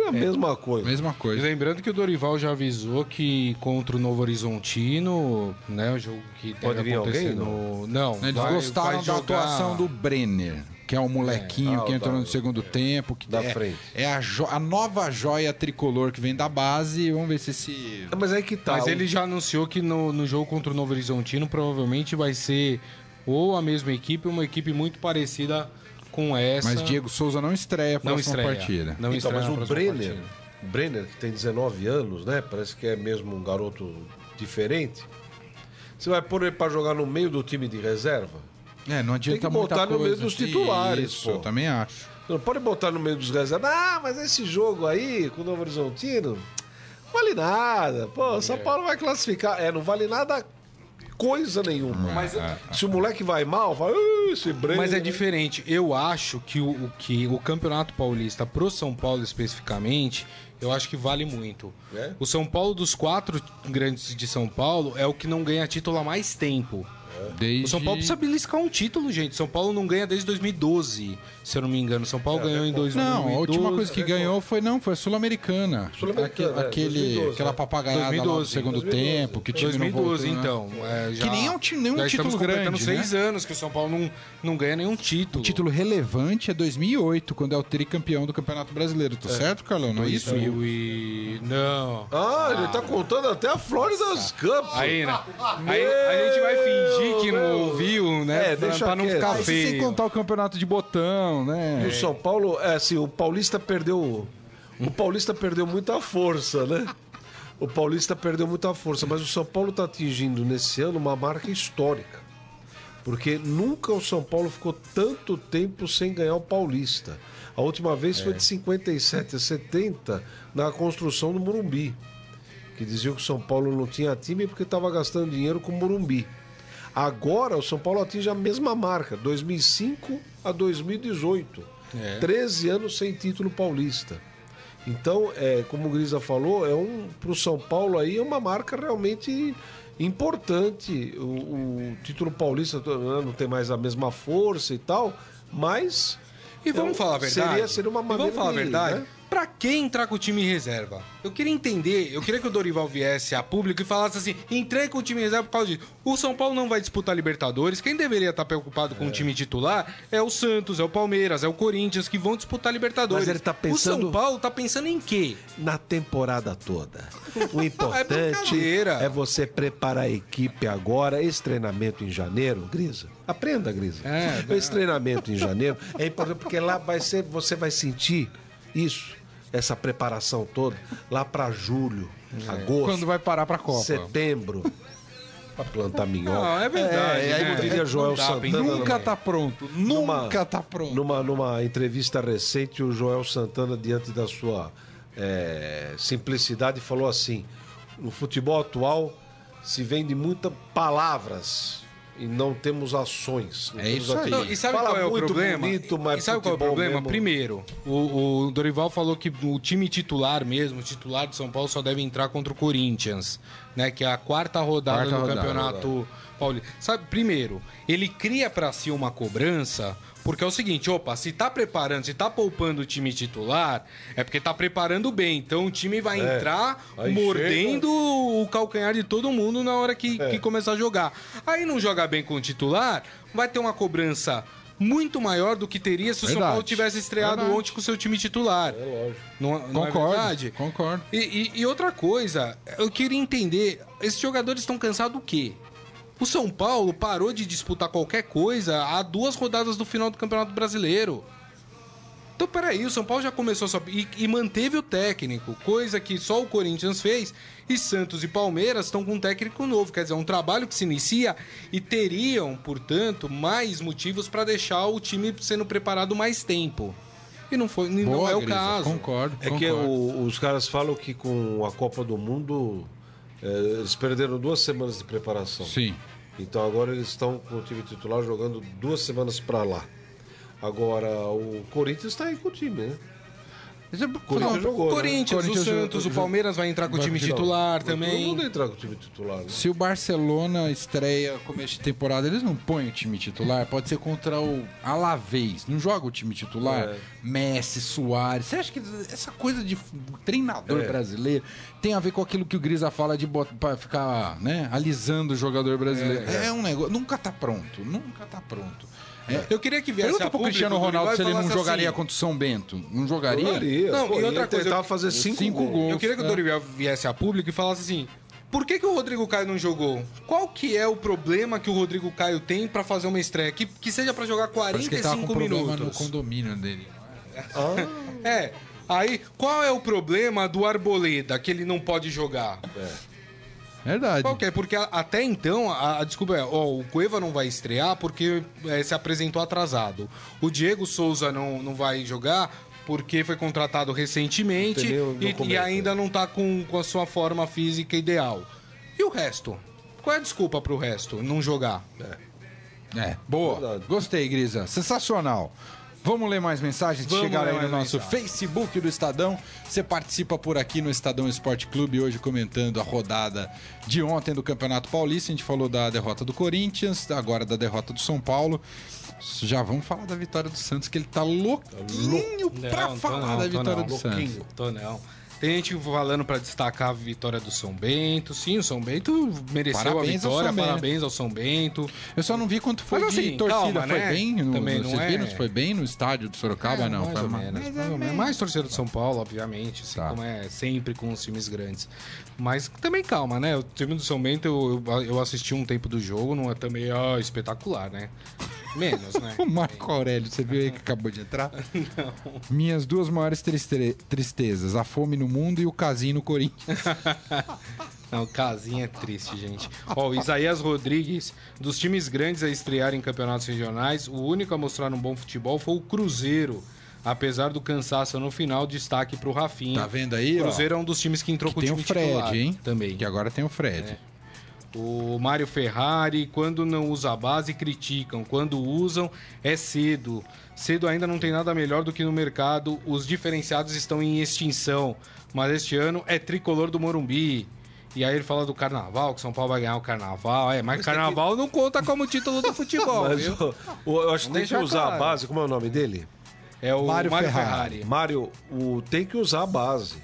Seria a mesma coisa. mesma E coisa. lembrando que o Dorival já avisou que contra o Novo Horizontino, né, o jogo que deve Pode vir acontecer alguém, no... Não, Eles vai- gostaram vai da jogar- atuação do Brenner, que é o molequinho Ah, que o entrou da- no segundo tempo. Que da é, frente. É a, jo- a nova joia tricolor que vem da base. Vamos ver se esse. É, Mas aí que tá. Mas o- ele já anunciou que no, no jogo contra o Novo Horizontino provavelmente vai ser ou a mesma equipe ou uma equipe muito parecida com essa. Mas Diego Souza não estreia a não próxima estreia. partida. Não Então, estreia mas o Brenner, partida. Brenner, que tem 19 anos, né? Parece que é mesmo um garoto diferente. Você vai pôr ele pra jogar no meio do time de reserva? É, não adianta Tem que muita botar no coisa. meio dos titulares, Isso, pô. eu também acho. Não pode botar no meio dos reservas. Ah, mas esse jogo aí, com o Novo Horizontino, não vale nada. Pô, o São Paulo vai classificar. É, não vale nada coisa nenhuma. Mas, Se o moleque vai mal, fala, "Ah, esse Brenner... mas é diferente. Eu acho que o, o que o Campeonato Paulista pro São Paulo especificamente, eu acho que vale muito. É? O São Paulo dos quatro grandes de São Paulo é o que não ganha título há mais tempo. Desde... O São Paulo precisa beliscar um título, gente. São Paulo não ganha desde 2012, se eu não me engano. São Paulo ganhou em 2012. Não, a última coisa que ganhou foi não, foi a Sul-Americana. É, Aquele, 2012, aquela é. papagaiada lá do 2012, segundo 2012. tempo, que time não 2012, voltou, né? então. é, já, Que nem é um nenhum já título grande, seis anos que o São Paulo não, não ganha nenhum título. O título relevante é 2008, quando é o tricampeão do Campeonato Brasileiro. Tô certo, Carlão? Não é isso? 2000 e... Não. Ah, ele tá contando até a Florida Cup. Aí, né? Aí a gente vai fingir que não ouviu, né? É, pra, deixa pra não ficar isso feio. sem contar o campeonato de botão, né? O São Paulo, é assim, o Paulista perdeu. O Paulista perdeu muita força, né? O Paulista perdeu muita força, mas o São Paulo está atingindo nesse ano uma marca histórica. Porque nunca o São Paulo ficou tanto tempo sem ganhar o Paulista. A última vez foi de 57 a 70 na construção do Morumbi. Que diziam que o São Paulo não tinha time porque estava gastando dinheiro com o Morumbi. Agora o São Paulo atinge a mesma marca, 2005 a 2018. 13 anos sem título paulista. Então, é, como o Grisa falou, é um para o São Paulo aí é uma marca realmente importante. O, o título paulista não tem mais a mesma força e tal, mas E vamos é falar a verdade. Seria, seria uma E maneira vamos falar a de, verdade. né? Pra que entrar com o time em reserva? Eu queria entender, eu queria que o Dorival viesse a público e falasse assim: entrei com o time em reserva por causa disso. O São Paulo não vai disputar Libertadores. Quem deveria estar preocupado com o time titular é o Santos, é o Palmeiras, é o Corinthians que vão disputar Libertadores. Mas ele tá pensando- O São Paulo tá pensando em quê? na temporada toda. O importante brincadeira. é, você preparar a equipe agora. Esse treinamento em janeiro, Grisa, aprenda, Grisa. É, Esse treinamento em janeiro é importante porque lá vai ser, você vai sentir isso, essa preparação toda, lá para julho, agosto, Quando vai parar pra Copa. setembro. Pra plantar minhoca. Não, é verdade. É, aí né? diria Joel Não dá pra Santana. Nunca tá pronto. Numa- Nunca tá pronto. Numa, numa entrevista recente, o Joel Santana, diante da sua é, simplicidade, falou assim: no futebol atual se vende muitas palavras e não temos ações. Não É temos isso aí. Não, e sabe Fala qual é o muito problema? bonito, mas e sabe qual é o problema? mesmo- Primeiro, o, o Dorival falou que o time titular mesmo, o titular de São Paulo, só deve entrar contra o Corinthians, né? Que é a quarta rodada Quarta do rodada, campeonato paulista. Sabe, primeiro, ele cria pra si uma cobrança. Porque é o seguinte, opa, se tá preparando, se tá poupando o time titular, é porque tá preparando bem. Então o time vai É. entrar Aí mordendo o calcanhar de todo mundo na hora que, É. que começar a jogar. Aí não joga bem com o titular, vai ter uma cobrança muito maior do que teria se o São. Paulo tivesse estreado Verdade. ontem com o seu time titular. É lógico. Não, não é Concordo, verdade? concordo. E, e- e outra coisa, eu queria entender, esses jogadores estão cansados do quê? O São Paulo parou de disputar qualquer coisa há duas rodadas do final do Campeonato Brasileiro. Então, peraí, o São Paulo já começou só. E, e manteve o técnico, coisa que só o Corinthians fez. E Santos e Palmeiras estão com um técnico novo. Quer dizer, é um trabalho que se inicia e teriam, portanto, mais motivos para deixar o time sendo preparado mais tempo. E não, foi, e não Boa, é o Grisa, caso. Concordo. É que concordo. o- os caras falam que com a Copa do Mundo eles perderam duas semanas de preparação. Sim. Então agora eles estão com o time titular jogando duas semanas pra lá. Agora o Corinthians está aí com o time, né? É- Corinthians não, jogou, né? Corinthians, Corinthians o Santos, o Palmeiras vai entrar com o time titular Todo também. mundo entrar com o time titular, né? Se o Barcelona estreia começo de temporada, eles não põem o time titular. Pode ser contra o Alavés. Não joga o time titular. É. Messi, Soares. Você acha que essa coisa de treinador É. brasileiro tem a ver com aquilo que o Grisa fala de bot- pra ficar né, alisando o jogador brasileiro? É, um negócio. Nunca tá pronto. Nunca tá pronto. É. Eu queria que viesse Pergunta a pro público Cristiano do Ronaldo se ele não jogaria assim, contra o São Bento. Não jogaria? Jogaria. Não, Pô, e outra coisa, tentar eu- fazer cinco, cinco gols. gols. Eu queria que o É. Dorival viesse a público e falasse assim: por que, que o Rodrigo Caio não jogou? Qual que é o problema que o Rodrigo Caio tem pra fazer uma estreia? Que, que seja pra jogar Parece que ele tava com 45 problema no minutos. condomínio dele. Ah, É. Aí, qual é o problema do Arboleda que ele não pode jogar? Verdade. Qual que é? Porque a- até então, a, a desculpa é, ó, o Cueva não vai estrear porque é, se apresentou atrasado. O Diego Souza não, não vai jogar porque foi contratado recentemente e, e ainda não tá com, com a sua forma física ideal. E o resto? Qual é a desculpa pro resto não jogar? É, boa. Verdade. Gostei, Grisa. Sensacional. Vamos ler mais mensagens que Vamos chegaram aí no nosso mensagens. Facebook do Estadão. Você participa por aqui no Estadão Esporte Clube, hoje comentando a rodada de ontem do Campeonato Paulista. A gente falou da derrota do Corinthians, agora da derrota do São Paulo. Já vamos falar da vitória do Santos, que ele tá louquinho pra Não, falar não, da vitória não. do Louquinho. Santos. Tô não. Tem gente falando pra destacar a vitória do São Bento. Sim, o São Bento mereceu Parabéns a ao vitória. Bento. Parabéns ao São Bento. Eu só não vi quanto foi Mas de assim, torcida. calma, foi né? bem? No, Também não é- foi bem no estádio do Sorocaba? É, não, mais foi ou ma- menos, mais ou mais, mais torcedor do São Paulo, obviamente, assim Tá. como é sempre com os times grandes. Mas também calma, né? O time do São Bento, eu, eu- assisti um tempo do jogo, não é também ó, espetacular, né? Menos, né? O Marco Aurélio, você viu aí que acabou de entrar? Minhas duas maiores triste- tristezas, a fome no mundo e o casinho no Corinthians. Não, casinha é triste, gente. Ó, o Isaías Rodrigues, dos times grandes a estrear em campeonatos regionais, o único a mostrar um bom futebol foi o Cruzeiro. Apesar do cansaço no final, destaque pro Rafinha. Tá vendo aí, O ó? Cruzeiro é um dos times que entrou com o Tem o time Fred, titular hein? Também. Que agora tem o Fred. O Mário Ferrari, quando não usa a base, criticam. Quando usam, é cedo. Cedo ainda não tem nada melhor do que no mercado. Os diferenciados estão em extinção. Mas este ano é tricolor do Morumbi. E aí ele fala do carnaval, que São Paulo vai ganhar o carnaval. É, mas carnaval não conta como título do futebol, mas viu? o- o- eu acho que tem que usar a claro. base. Como é o nome dele? É o Mário Mário, Ferrari. Ferrari. Mário, o, tem que usar a base.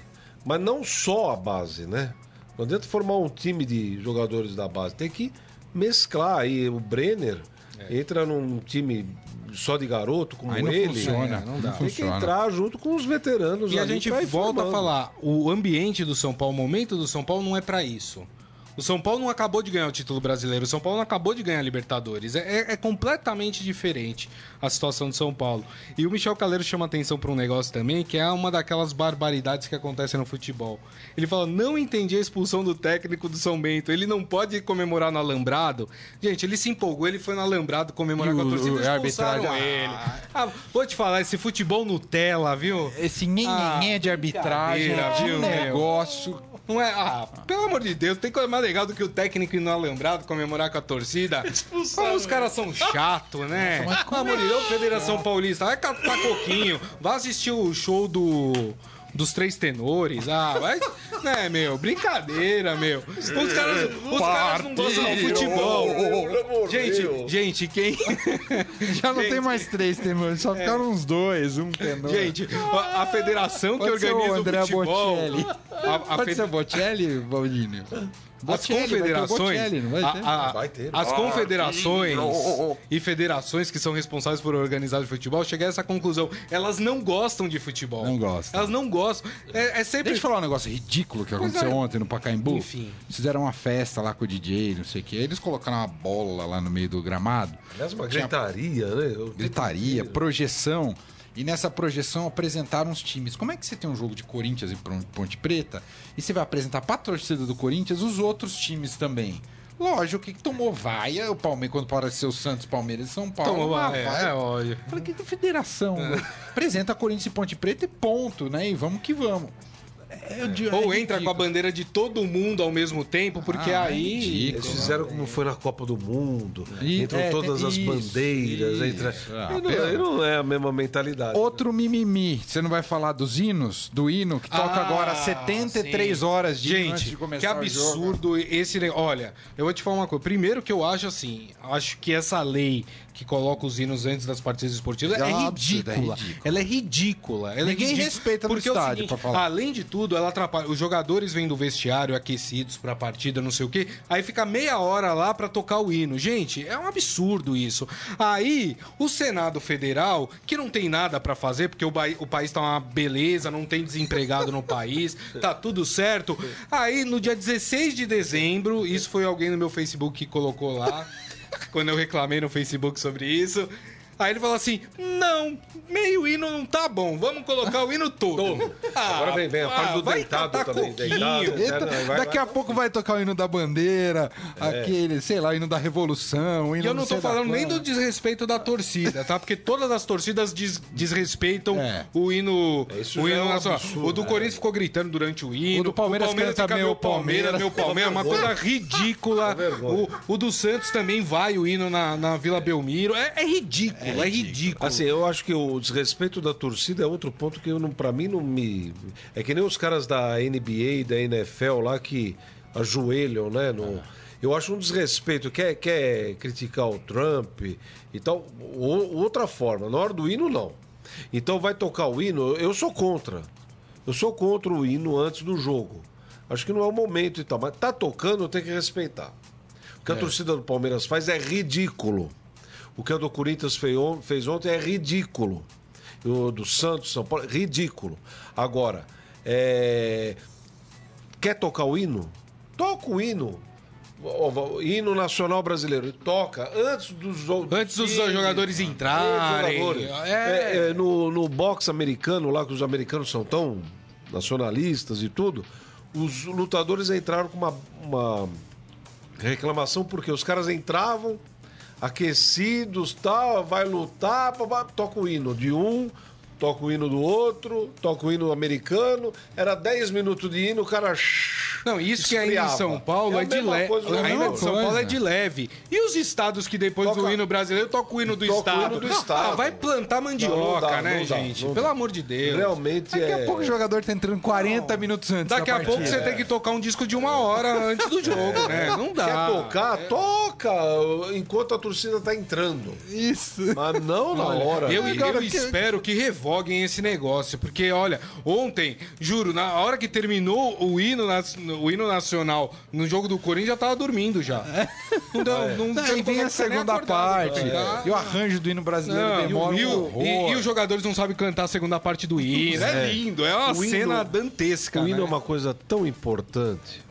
Mas não só a base, né? Não adianta formar um time de jogadores da base. Tem que mesclar aí. O Brenner É. entra num time só de garoto, como Aí não ele. funciona, É, não não, dá. Tem que funciona. entrar junto com os veteranos E a gente volta a formando. falar, o ambiente do São Paulo, o momento do São Paulo não é pra isso. O São Paulo não acabou de ganhar o título brasileiro, o São Paulo não acabou de ganhar a Libertadores. É, é- é completamente diferente a situação de São Paulo. E o Michel Caleiro chama atenção para um negócio também, que é uma daquelas barbaridades que acontecem no futebol. Ele fala: não entendi a expulsão do técnico do São Bento. Ele não pode comemorar no Alambrado. Gente, ele se empolgou, ele foi no Alambrado comemorar E com a o- torcida e expulsaram arbitragem- ele. Ah, vou te falar, esse futebol Nutella, viu? Esse nhenhenhê de arbitragem, de meu? negócio. Não é? Ah, pelo amor de Deus, tem coisa mais legal do que o técnico ir no alambrado comemorar com a torcida. Ah, os caras são chatos, né? Pelo amor de Deus, Federação Paulista, vai catar coquinho, vai assistir o show do. Dos três tenores, ah, vai. Né, meu? Brincadeira, meu. Os caras, os caras não gostam de futebol. Gente, gente, quem. Já não Gente. tem mais três tenores, só ficaram uns dois, um tenor. Gente, a, a federação que Pode ser o organiza o, André futebol. Bocelli. A, a Pode fed- ser Bocelli, As Bocelli, vai ter confederações, Bocelli, vai a- ter? a- Vai ter. as confederações e federações que são responsáveis por organizar o futebol chegar a essa conclusão. Elas não gostam de futebol. Não gostam. Elas não gostam. É, é sempre. Deixa eu falar um negócio ridículo que aconteceu é. ontem no Pacaembu. Enfim. Fizeram uma festa lá com o DJ, não sei o quê. Eles colocaram uma bola lá no meio do gramado. Aliás, uma Tinha gritaria, né? Eu- gritaria, projeção. E nessa projeção apresentaram os times. Como é que você tem um jogo de Corinthians e Pon- Ponte Preta e você vai apresentar pra torcida do Corinthians os outros times também? Lógico que tomou vaia o Palmeiras quando apareceu o Santos, Palmeiras e São Paulo. Uma é, vaia. é, olha. Falei, que federação? Apresenta Corinthians e Ponte Preta e ponto, né? E vamos que vamos. É, eu digo- Ou é entra com a bandeira de todo mundo ao mesmo tempo, porque Ah, é aí. ridículo. Eles fizeram como foi na Copa do Mundo. E- entram é, todas tem- as isso, bandeiras. isso. Entra... Ah, e, não, pelo- e não é a mesma mentalidade. Outro mimimi. Você não vai falar dos hinos? Do hino que toca Ah, agora 73 sim. horas de Gente, de começar que o jogo. absurdo esse negócio. Olha, eu vou te falar uma coisa. Primeiro que eu acho assim, acho que essa lei que coloca os hinos antes das partidas esportivas é, É absurdo, é ridícula. ridículo. Ela é ridícula. Ela Ninguém é ridícula. respeita no Porque é o estádio, seguinte, pra falar. Além de tudo, ela atrapalha. Os jogadores vêm do vestiário aquecidos pra partida, não sei o quê. Aí fica meia hora lá pra tocar o hino. Gente, é um absurdo isso. Aí, o Senado Federal, que não tem nada pra fazer, porque o, ba- o país tá uma beleza, não tem desempregado no país, tá tudo certo. Aí, no dia 16 de dezembro, isso foi alguém no meu Facebook que colocou lá, quando eu reclamei no Facebook sobre isso. Aí ele falou assim: não, meio hino não tá bom, vamos colocar o hino todo. Ah, Agora vem, vem a parte do vai deitado também. Deitado, Eita, né? Vai- daqui vai- a pouco vai tocar o hino da bandeira, aquele, sei lá, o hino da revolução. o hino E eu não sei tô falando nem do desrespeito da torcida, tá? Porque todas as torcidas des- desrespeitam É. o hino, Isso o já hino é um absurdo, o do né? Corinthians ficou gritando durante o hino. O do Palmeiras canta fica meu Palmeiras. meu Palmeiras, uma coisa ridícula. vergonha. O, o do Santos também vai o hino na, na Vila Belmiro. É, é ridículo, é ridículo. Assim, eu acho que o desrespeito da torcida é outro ponto que eu não, para mim não me é que nem os caras da NBA, da NFL lá que ajoelham, né, no eu acho um desrespeito, quer, quer criticar o Trump e tal, outra forma, na hora do hino não. Então vai tocar o hino, eu sou contra. Eu sou contra o hino antes do jogo. Acho que não é o momento e tal, mas tá tocando, tem que respeitar. O que a torcida do Palmeiras faz é ridículo. O que a do Corinthians fez on- fez ontem é ridículo. O do Santos, São Paulo, ridículo. Agora, é, quer tocar o hino? Toca o hino. O- o- Hino nacional brasileiro. Toca antes dos Antes dos times, jogadores entrarem. jogadores. É. É, é, no, no boxe americano, lá que os americanos são tão nacionalistas e tudo, os lutadores entraram com uma, uma reclamação porque os caras entravam aquecidos, tal, vai lutar, toca o hino de um, toca o hino do outro, toca o hino americano, era 10 minutos de hino, o cara Não, isso que ainda em esfriava. São Paulo É é, de leve. do Ainda em São Paulo é de leve. E os estados que depois do Toca- hino brasileiro tocam o hino do Toca o estado? hino do Não, estado. ah, vai plantar mandioca, Não, não dá, né, não dá, gente? não Pelo dá. amor de Deus. realmente Daqui é... a pouco o jogador tá entrando 40 minutos antes Daqui da a pouco você tem que tocar um disco de uma hora antes do jogo, né? Não dá. Quer tocar? Toca enquanto a torcida tá entrando. Isso. Mas não na hora. Eu, né? eu espero que revoguem esse negócio, porque olha, ontem, juro, na hora que terminou o hino, o hino nacional no jogo do Corinthians, já tava dormindo já. Não deu, não, Não, não vem a segunda acordado, parte. tá? E o arranjo do hino brasileiro Não, demora e, o- e- e os jogadores não sabem cantar a segunda parte do hino. É, lindo, é uma O hino- cena dantesca. O hino né? é uma coisa tão importante,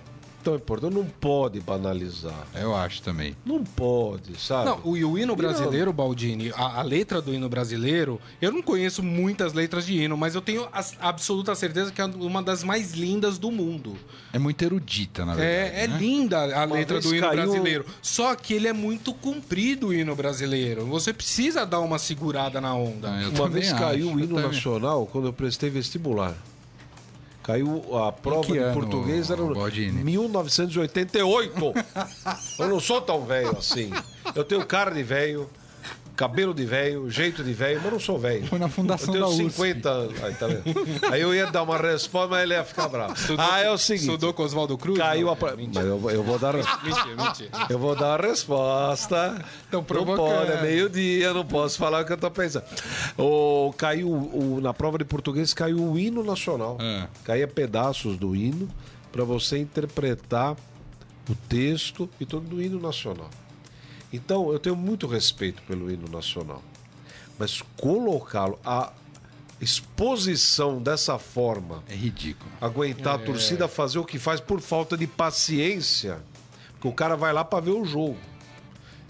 tão importante. Não pode banalizar. Eu acho também. Não pode, sabe? Não, o, e o hino brasileiro, Baldini, a, a letra do hino brasileiro, eu não conheço muitas letras de hino, mas eu tenho a, absoluta certeza que é uma das mais lindas do mundo. É muito erudita, na verdade. É, é né? linda a letra vez do hino caiu- brasileiro. Só que ele é muito comprido, o hino brasileiro. Você precisa dar uma segurada na onda. Ah, eu Uma vez acho, caiu o eu hino nacional quando eu prestei vestibular. Caiu a prova de ano, português era no Baldini? 1988. eu não sou tão velho assim. Eu tenho cara de velho, cabelo de velho, jeito de velho, mas não sou velho. Foi na fundação eu da tenho USP. 50 anos. Aí, tá vendo? Aí eu ia dar uma resposta, mas ele ia ficar bravo. ah, é o seguinte. Estudou com Oswaldo Cruz? Caiu Não, a prova. mentira. Mas eu, eu vou dar. Mentira, mentira. Eu vou dar a resposta. Não pode, é meio-dia, não posso falar o que eu tô pensando. O, caiu, o, na prova de português caiu o hino nacional. Ah. Caía pedaços do hino para você interpretar o texto e todo do hino nacional. Então, eu tenho muito respeito pelo hino nacional. Mas colocá-lo, a exposição dessa forma, É ridículo. aguentar a torcida fazer o que faz por falta de paciência. Porque o cara vai lá pra ver o jogo.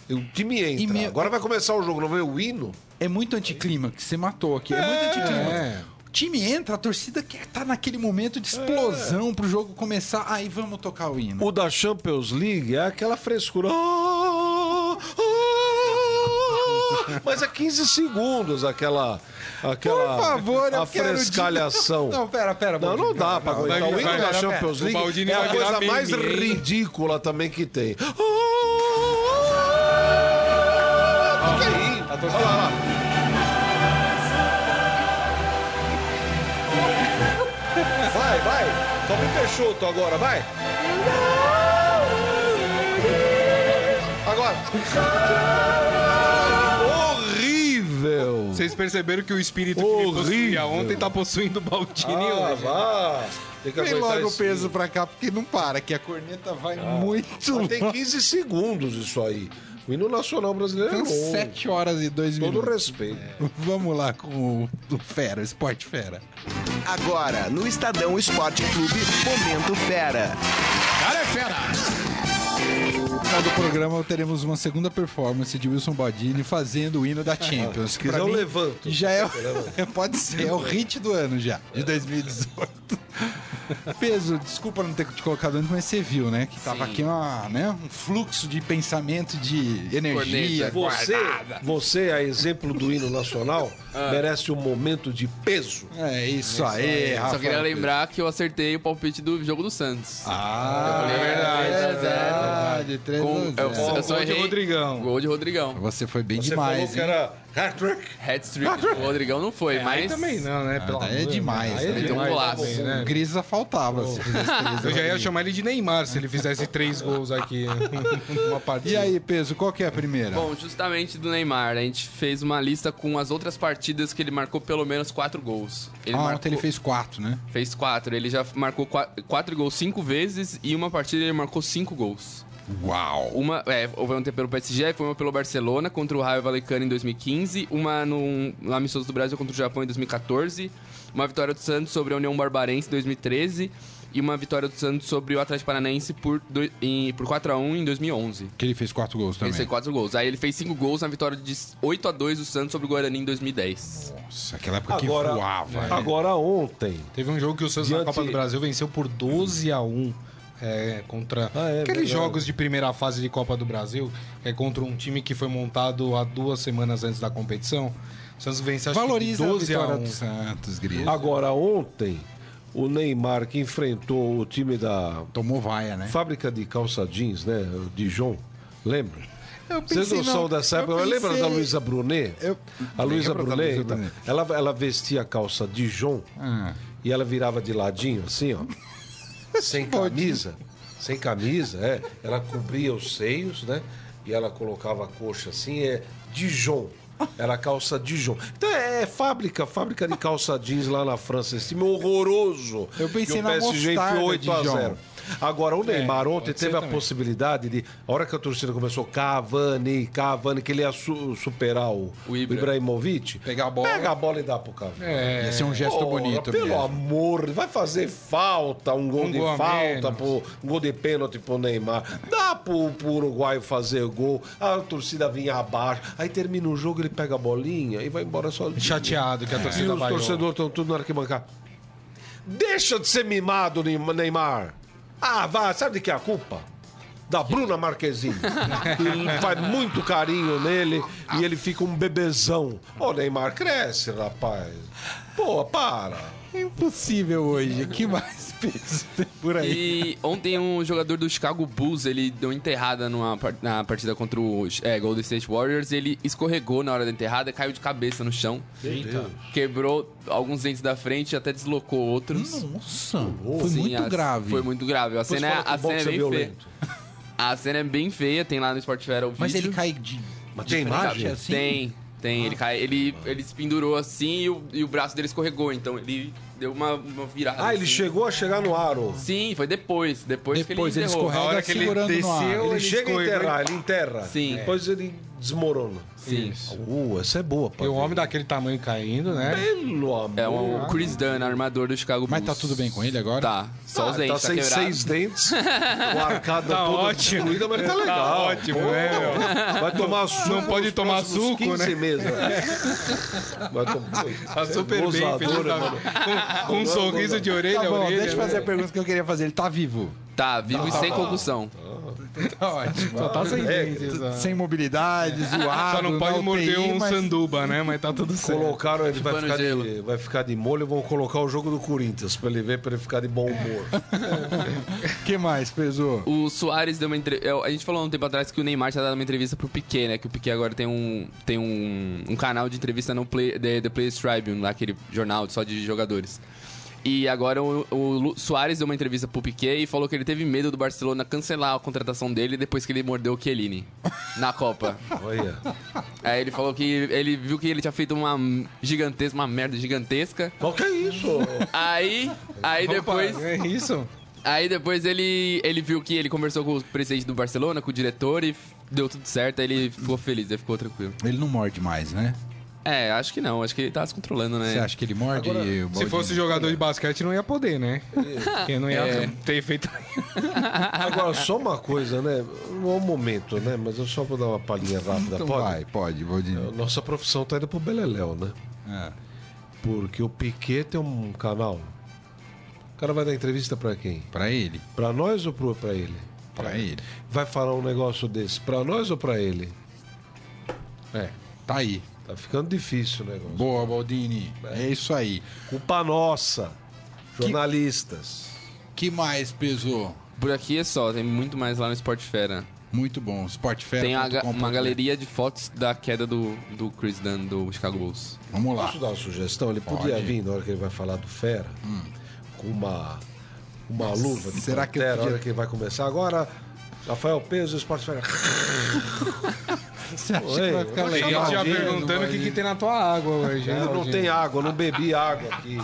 E o time entra. E me- Agora vai começar o jogo, não vê o hino? É muito anticlímax, você matou aqui. É, muito anticlímax. É. O time entra, a torcida quer tá naquele momento de explosão pro jogo começar. Aí vamos tocar o hino. O da Champions League é aquela frescura. Ah, Mas é 15 segundos aquela. aquela Por favor, eu a quero frescalhação. Não, pera, pera. Não, não dá pra aguentar. o hino da Champions League é a coisa mais ridícula também que tem. Ah, O que é isso? Olha lá, olha lá. Vai, vai. Tome Peixoto agora, vai. Agora. Horrível. Vocês perceberam que o espírito que me Horrível. possuía ontem tá possuindo o Baldini Ah, hoje. vá. Tem que Vem logo o peso pra cá, porque não para, que a corneta vai muito Mas tem 15 segundos isso aí. O hino nacional brasileiro é São longo. 7 horas e 2 Todo minutos. respeito. Vamos lá com o, o Fera, o Esporte Fera. Agora, no Estadão Esporte Clube, Momento Fera. No final do programa teremos uma segunda performance de Wilson Bodini fazendo o hino da Champions. Se que quiser eu mim levanto. Já é, o- pode ser, é o hit do ano já, de 2018. Peso, desculpa não ter te colocado antes, mas você viu, né? Que tava aqui uma, né, um fluxo de pensamento, de energia. Você, você, a exemplo do hino nacional, merece um momento de peso. É isso aí, Rafa. Só queria lembrar que eu acertei o palpite do jogo do Santos. Ah, Eu falei, é é, verdade. Com- a eu- zero. eu só Gol de errei. Rodrigão. Gol de Rodrigão. Você foi bem Você demais, falou que hein? era hat-trick. Hat-trick do Rodrigão não foi, Aí mas... também não, né? Pelo daí é demais. Aí é daí tem um demais golaço. também, né? O Grisa faltava. se fizesse três Eu já ia chamar ele de Neymar se ele fizesse três gols aqui numa partida. E aí, Peso, qual que é a primeira? Bom, justamente do Neymar, a gente fez uma lista com as outras partidas que ele marcou pelo menos quatro gols. Ele ah, marcou, ontem ele fez quatro, né? fez quatro. Ele já marcou qua- quatro gols cinco vezes e uma partida ele marcou cinco gols. Uau! Uma, é, houve uma pelo PSG, foi uma pelo Barcelona contra o Raio Vallecano em 2015, uma no, no Amistoso do Brasil contra o Japão em 2014, uma vitória do Santos sobre a União Barbarense em 2013 e uma vitória do Santos sobre o Atlético Paranaense por, em, por 4x1 em 2011. Que ele fez quatro gols também. Ele fez quatro gols. Aí ele fez cinco gols na vitória de 8 a 2 do Santos sobre o Guarani em 2010. Nossa, aquela época Agora, que voava. né? agora ontem, Teve um jogo que o Santos na Diante- Copa do Brasil venceu por 12 a 1 é, contra Ah, é, aqueles verdade. jogos de primeira fase de Copa do Brasil, que é contra um time que foi montado há duas semanas antes da competição. O Santos venceu acho que de Valoriza a 12 a vitória 1. do Santos, Grisa. agora ontem, o Neymar que enfrentou o time da Tomou vaia, né? fábrica de calça jeans, né? O Dijon, lembra? Eu Vocês não são dessa época, eu lembra pensei- da Luísa Brunet? Eu- A Luísa Brunet, então, Brunet. ela, ela vestia a calça Dijon Ah. e ela virava de ladinho, assim, ó. sem camisa. Sem camisa, é. Ela cobria os seios, né? E ela colocava a coxa assim, é Dijon. Era calça Dijon. Então é fábrica, fábrica de calça jeans lá na França. Esse time horroroso. Eu pensei E o na PSG mostarda enfiou 8 a Dijon. 0. Agora, o Neymar ontem pode ser teve a também. possibilidade de. A hora que a torcida começou, Cavani, Cavani, que ele ia su- superar o, O Ibra. Ibrahimovic. Pegar a bola. Pega a bola e dá pro Cavani. Ia ser um gesto Ora, bonito Pelo mesmo. amor, vai fazer falta, um gol Um de gol falta, pro, um gol de pênalti pro Neymar. Dá pro, pro Uruguai fazer gol, a torcida vinha abaixo. Aí termina o jogo, ele pega a bolinha e vai embora sozinho. Chateado que a E torcida os vai. torcedores estão tudo na arquibancada. Deixa de ser mimado, Neymar. Ah, vai, sabe de que é a culpa? Da Bruna Marquezine. ele faz muito carinho nele e ele fica um bebezão. Ô, Neymar, cresce, rapaz. Pô, para. Impossível hoje. que mais peso tem por aí? E ontem um jogador do Chicago Bulls, ele deu enterrada numa, na partida contra o é, Golden State Warriors, ele escorregou na hora da enterrada, caiu de cabeça no chão, Eita. quebrou alguns dentes da frente e até deslocou outros. Nossa, foi Sim, muito a- grave. Foi muito grave. A Depois cena, é- a cena é é bem feia. A cena é bem feia, tem lá no Sportfera o vídeo. Mas ele cai de. Mas tem imagem? assim? Tem, tem. Ele cai, ele, ele se pendurou assim e o, e o braço dele escorregou, então ele deu uma, uma virada. Ah, ele assim. chegou a chegar no aro. Sim, foi depois. Depois, Depois que ele ele enterrou. escorrega A hora que ele segurando no ar. desceu, Ele, ele chega a enterrar, ele enterra. Sim. Depois ele desmorona. Sim. Uh, essa é boa, E o homem daquele tamanho caindo, né? Pelo amor. É um, o Chris Dunn, armador do Chicago Mas Bulls. tá tudo bem com ele agora? Tá, só Ah, os dentes, tá tá, sem quebrado. seis dentes, com a arcada Tá toda ótimo. destruída, mas ele tá legal. Tá ótimo, né, meu? Vai tomar suco. Não pode tomar suco, 15 né? meses. Vai tomar. Tá super bem, feliz da mano. vida. Com um sorriso de orelha Tá a bom, orelha. deixa eu fazer né? a pergunta que eu queria fazer. Ele tá vivo? Tá, vivo e sem concussão. Tá ótimo. Só tá sem É, dentes. ó. Sem mobilidade, zoado. Só não pode na morder UTI, um mas- sanduba, né? Mas tá tudo certo. Colocaram, ele vai Chupando ficar, de, gelo. vai ficar de molho e vão colocar o jogo do Corinthians pra ele ver, pra ele ficar de bom humor. que mais, pesou? O Soares deu uma entrevista. A gente falou um tempo atrás que o Neymar tinha dado uma entrevista pro Piquet, né? Que o Piquet agora tem um, tem um, um canal de entrevista no Play, The, The Players Tribune, lá, aquele jornal só de jogadores. E agora o, o Soares deu uma entrevista pro Piquet e falou que ele teve medo do Barcelona cancelar a contratação dele depois que ele mordeu o Chiellini na Copa. Olha. Aí ele falou que ele viu que ele tinha feito uma gigantesca, uma merda gigantesca. Qual que é isso? Aí, aí depois, Opa, é isso? aí depois ele, ele viu que ele conversou com o presidente do Barcelona, com o diretor e deu tudo certo. Aí ele ficou feliz, ele ficou tranquilo. Ele não morde mais, né? É, acho que não, acho que ele tá se controlando, né? Você acha que ele morde? Agora, o Se fosse jogador de basquete, não ia poder, né? Porque não ia É. ter feito. Agora, só uma coisa, né? Não é o momento, né? Mas eu só vou dar uma palhinha rápida. Então Pode? vai, pode, Baldini. Nossa profissão tá indo pro Beleléu, né? É. Porque o Piquet tem um canal. O cara vai dar entrevista pra quem? Pra ele? Pra nós ou pro, pra ele? Pra ele. Vai falar um negócio desse pra nós ou pra ele? É, tá aí. Tá ficando difícil o negócio. Boa, Baldini. É isso aí. Culpa nossa, jornalistas. que mais pesou? Por aqui é só, tem muito mais lá no Sport Fera. Muito bom. Sportfera. Tem a uma galeria de fotos da queda do, do Chris Dunn do Chicago Bulls. Vamos lá. Posso dar uma sugestão? Ele podia Pode. vir na hora que ele vai falar do Fera com uma, uma luva de será que podia- na hora que ele vai começar. Agora, Rafael Peso, Esporte Fera. Você acha Oi, que vai ficar legal? já perguntando o que, que tem na tua água hoje. Eu não tem água, não bebi água aqui.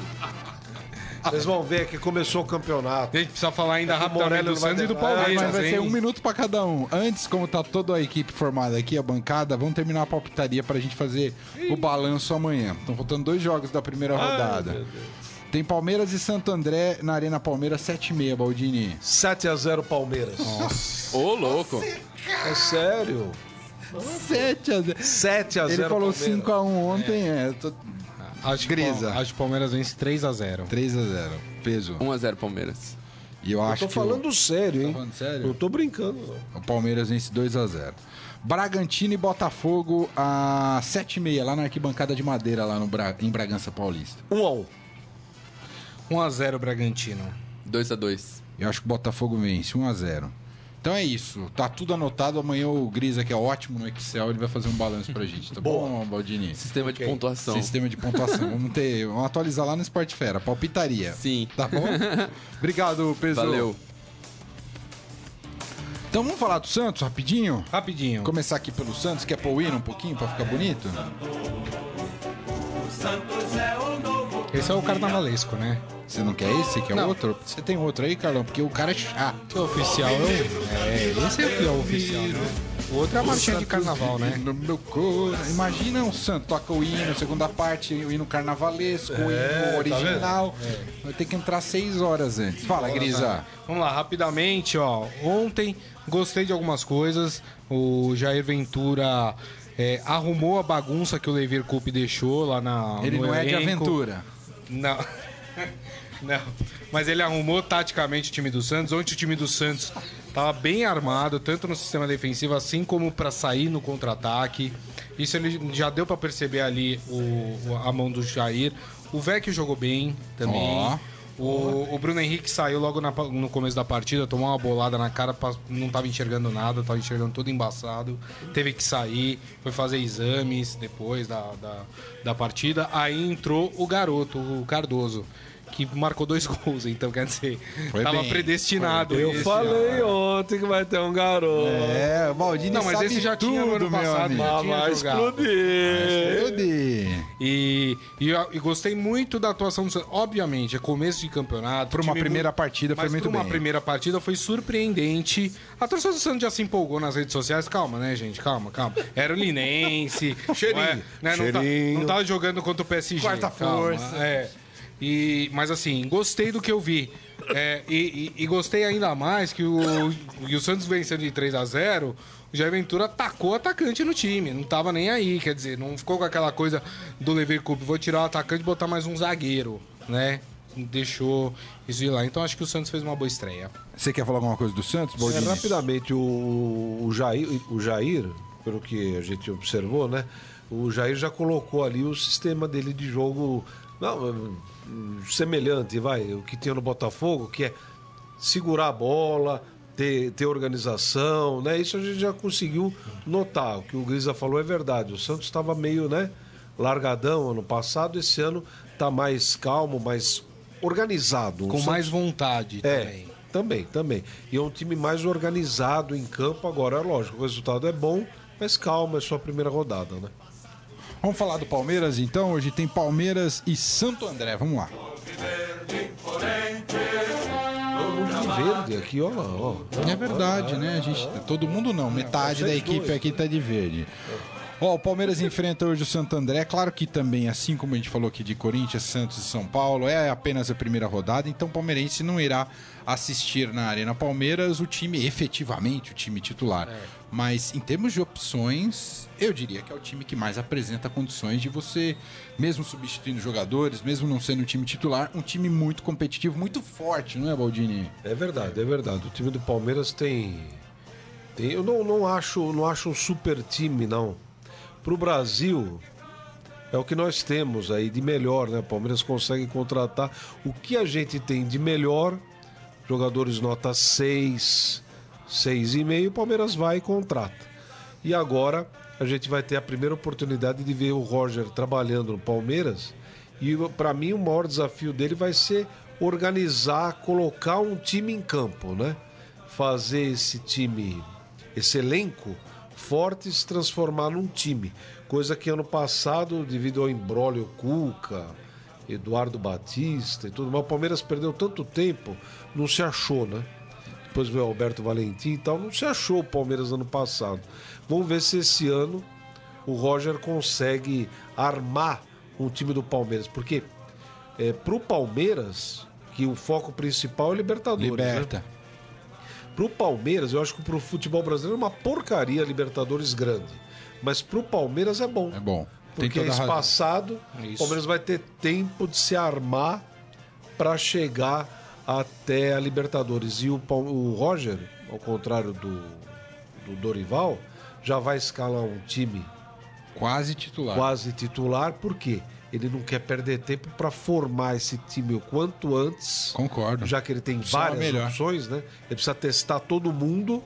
Vocês vão ver que começou o campeonato. A gente precisa falar ainda É rapidamente do Santos e do. Palmeiras, Mas vai ser hein? um minuto pra cada um. Antes, como tá toda a equipe formada aqui, a bancada, vamos terminar a palpitaria pra gente fazer o balanço amanhã. Estão faltando dois jogos da primeira rodada. Tem Palmeiras e Santo André na Arena Palmeiras, 7h30, Baldini. 7x0 Palmeiras. Ô, louco! É sério. 7x0. 7x0 Ele falou Palmeiras. 5x1 ontem, é. tô- Acho que, Grisa. Pal- acho que o Palmeiras vence 3x0. 3x0. Peso. 1x0 Palmeiras. E eu Eu acho tô que falando o, sério, hein? falando sério? Não tô brincando, o Palmeiras vence 2x0. Bragantino e Botafogo às 7h30, lá na arquibancada de madeira, lá no Bra... em Bragança Paulista. 1x1. 1x0 Bragantino. 2x2. Eu acho que o Botafogo vence 1x0. Então é isso. Tá tudo anotado. Amanhã o Grisa, que é ótimo no Excel, ele vai fazer um balanço pra gente. Tá bom, Baldini? Sistema de Ok. pontuação. Sistema de pontuação. Vamos ter. Vamos atualizar lá no Sport Fera. Palpitaria. Sim. Tá bom? Obrigado, Pedro. Valeu. Então vamos falar do Santos rapidinho? Rapidinho. Começar aqui pelo Santos, quer pôr o hino um pouquinho pra ficar bonito? Esse é o carnavalesco, né? Você não quer esse? Você quer Não. outro? Você tem outro aí, Carlão? Porque o cara é chato. É oficial é o... É, esse é o que é o oficial, né? O outro é a marchinha de carnaval, né? No meu. Imagina um santo, toca o hino, segunda parte, o hino carnavalesco, o É, hino tá original. Vai ter que entrar seis horas antes. Fala, Grisa. Vamos lá, rapidamente, ó. Ontem gostei de algumas coisas. O Jair Ventura é, arrumou a bagunça que o Lever Cup deixou lá na. Ele no não é de elenco. aventura. Não. Não. Mas ele arrumou taticamente o time do Santos. Ontem o time do Santos estava bem armado, tanto no sistema defensivo assim como para sair no contra-ataque. Isso ele já deu para perceber ali o, a mão do Jair. O Vecchio jogou bem também. Ó. O, o Bruno Henrique saiu logo na no começo da partida, tomou uma bolada na cara, não estava enxergando nada, estava enxergando tudo embaçado. Teve que sair, foi fazer exames depois da, da, da partida. Aí entrou o garoto, o Cardoso, que marcou dois gols. Então, quer dizer, Foi estava bem. predestinado. Eu esse falei ontem que vai ter um garoto. É, o Maldini Não, mas sabe esse já tinha no tudo, ano meu passado, amigo. já Ah, tinha vai jogado. explodir. De... E, e, eu- e gostei muito da atuação do Santos. Obviamente, é começo de campeonato. Pra uma primeira muito- partida foi mas muito pra uma bem. primeira partida foi surpreendente. A torcida do Santos já se empolgou nas redes sociais. Calma, né, gente? Calma, calma. Era o Linense. Cheirinho, não é- né, não, tá, cheirinho. não tava jogando contra o PSG. Quarta calma, força. É. E, mas assim, gostei do que eu vi. É, e, e- e gostei ainda mais que o, e o Santos vencendo de 3 a 0 o Jair Ventura tacou o atacante no time, não tava nem aí, quer dizer, não ficou com aquela coisa do Lever Cup, vou tirar o atacante e botar mais um zagueiro, né? Deixou isso ir lá. Então acho que o Santos fez uma boa estreia. Você quer falar alguma coisa do Santos, É, Maldini? rapidamente, o, o, Jair, o Jair, pelo que a gente observou, né? O Jair já colocou ali o sistema dele de jogo não, hum, semelhante, vai, o que tinha no Botafogo, que é segurar a bola, ter, ter organização, né? Isso a gente já conseguiu notar. O que o Grisa falou é verdade. O Santos estava meio, né, largadão ano passado, esse ano tá mais calmo, mais organizado. Com Santos- mais vontade é, também. também, também. E é um time mais organizado em campo. Agora, é lógico, o resultado é bom, mas calma, é só a primeira rodada, né? Vamos falar do Palmeiras, então? Hoje tem Palmeiras e Santo André. Vamos lá. De verde aqui, ó ó. É verdade, né? A gente, todo mundo não, metade da equipe aqui tá de verde. Ó, o Palmeiras enfrenta hoje o Santo André. Claro que também, assim como a gente falou aqui de Corinthians, Santos e São Paulo, é apenas a primeira rodada, então o palmeirense não irá assistir na Arena Palmeiras o time, efetivamente, o time titular. Mas em termos de opções, eu diria que é o time que mais apresenta condições de você, mesmo substituindo jogadores, mesmo não sendo o time titular, um time muito competitivo, muito forte, não é, Baldini? É verdade, é verdade. O time do Palmeiras tem. tem eu não, não, acho, não acho um super time, não. Pro Brasil, é o que nós temos aí de melhor, né? O Palmeiras consegue contratar o que a gente tem de melhor. Jogadores nota 6, 6,5, o Palmeiras vai e contrata. E agora a gente vai ter a primeira oportunidade de ver o Roger trabalhando no Palmeiras. E para mim o maior desafio dele vai ser organizar, colocar um time em campo, né? Fazer esse time, esse elenco forte se transformar num time. Coisa que ano passado, devido ao embrólio Cuca, Eduardo Batista e tudo mais, o Palmeiras perdeu tanto tempo, não se achou, né? Depois veio o Alberto Valentim e tal, não se achou o Palmeiras ano passado. Vamos ver se esse ano o Roger consegue armar um time do Palmeiras, porque é, pro Palmeiras, que o foco principal é Libertadores, né? Liberta. Pro Palmeiras, eu acho que pro futebol brasileiro é uma porcaria Libertadores grande. Mas pro Palmeiras é bom. É bom. Porque é espaçado, o Palmeiras vai ter tempo de se armar para chegar até a Libertadores. E o, o Roger, ao contrário do, do Dorival, já vai escalar um time Quase titular. quase titular, porque ele não quer perder tempo para formar esse time o quanto antes Concordo. já que ele tem Só a várias melhor. opções, né? Ele precisa testar todo mundo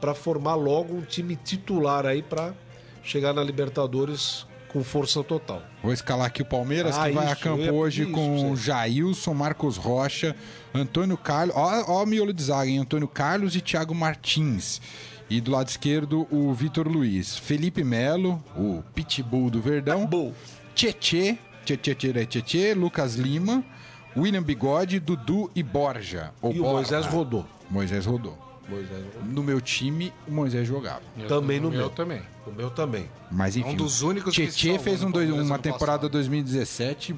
para formar logo um time titular aí para chegar na Libertadores com força total. Vou escalar aqui o Palmeiras, Ah, que vai a isso, campo eu ia hoje com isso você. Jailson, Marcos Rocha, Antônio Carlos. Ó, ó o miolo de zaga, hein? Antônio Carlos e Thiago Martins. E do lado esquerdo, o Vitor Luiz. Felipe Melo, o pitbull do Verdão. Bom. Tietê, Tchê, Lucas Lima, William Bigode, Dudu e Borja. Ou E o Borja. Moisés rodou. Moisés rodou. Moisés rodou. No meu time, o Moisés jogava. Também no meu meu. também. O meu também. Mas enfim. um dos únicos que Tietê salvou fez no um dois- uma temporada passado. 2017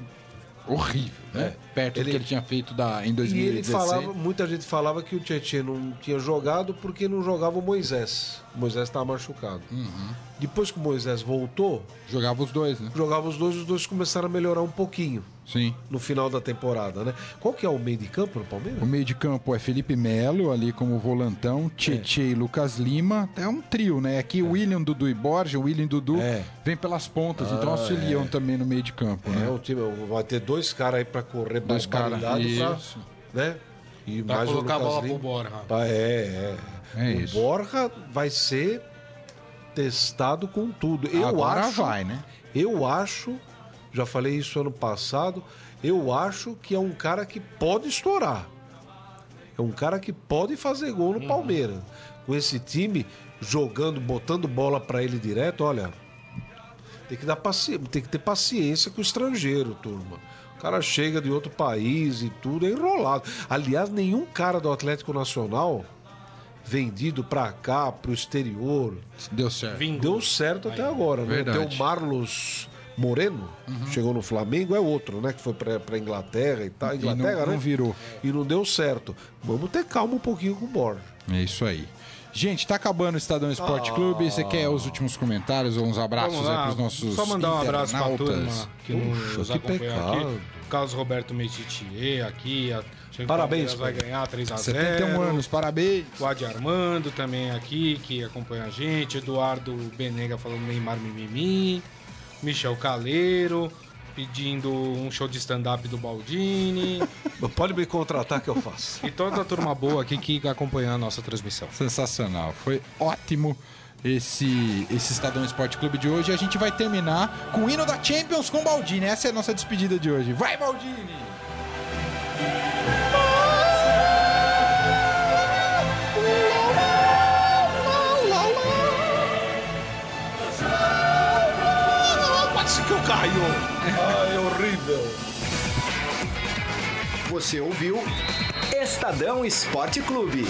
horrível, né? Perto do Ele- que ele tinha feito da, em E ele 2016. falava, muita gente falava que o Tietchan não tinha jogado porque não jogava o Moisés. O Moisés estava machucado. Depois que o Moisés voltou, Jogava os dois, né? jogava os dois, os dois começaram a melhorar um pouquinho Sim. no final da temporada, né? Qual que é o meio de campo no O Palmeiras? meio de campo é Felipe Melo, ali como volantão, Tietê e Lucas Lima. É um trio, né? Aqui o William, Dudu e Borja. O William e Dudu É. vem pelas pontas, então auxiliam também no meio de campo, É, né? o time vai ter dois caras aí pra correr Dois caras, barbaridade pra, isso. né? E Pra mais o colocar a Lucas bola Lima. pro Borja. Tá, É, é. É o isso. Borja vai ser testado com tudo. Eu Agora acho, vai, né? Eu acho, já falei isso ano passado, eu acho que é um cara que pode estourar. É um cara que pode fazer gol no Palmeiras. Com esse time jogando, botando bola pra ele direto, olha, tem que dar paci... tem que ter paciência com o estrangeiro, turma. O cara chega de outro país e tudo, é enrolado. Aliás, nenhum cara do Atlético Nacional vendido pra cá, pro exterior, Deu certo. Vingou. deu certo até agora, né? Verdade. Tem o Marlos Moreno, chegou no Flamengo, é outro, né? Que foi pra, pra Inglaterra e tal. E Inglaterra, não, né? não virou. E não deu certo. Vamos ter calma um pouquinho com o Borja. É isso aí. Gente, tá acabando o Estadão Esporte Clube. Você quer os últimos comentários ou uns abraços aí pros nossos só mandar um abraço pra turma que Puxa, nos que pecado. aqui. Carlos Roberto Metitier aqui. a- Parabéns, vai ganhar 3x0. 71 anos, parabéns. O Adi Armando também aqui, que acompanha a gente. Eduardo Benega falando Neymar Mimimi. Michel Caleiro pedindo um show de stand-up do Baldini. Pode me contratar que eu faço. e toda a turma boa aqui que acompanha a nossa transmissão. Sensacional. Foi ótimo esse, esse Estadão Esporte Clube de hoje. A gente vai terminar com o hino da Champions com o Baldini. Essa é a nossa despedida de hoje. Vai, Baldini! Caio. Ai, horrível. Você ouviu Estadão Esporte Clube.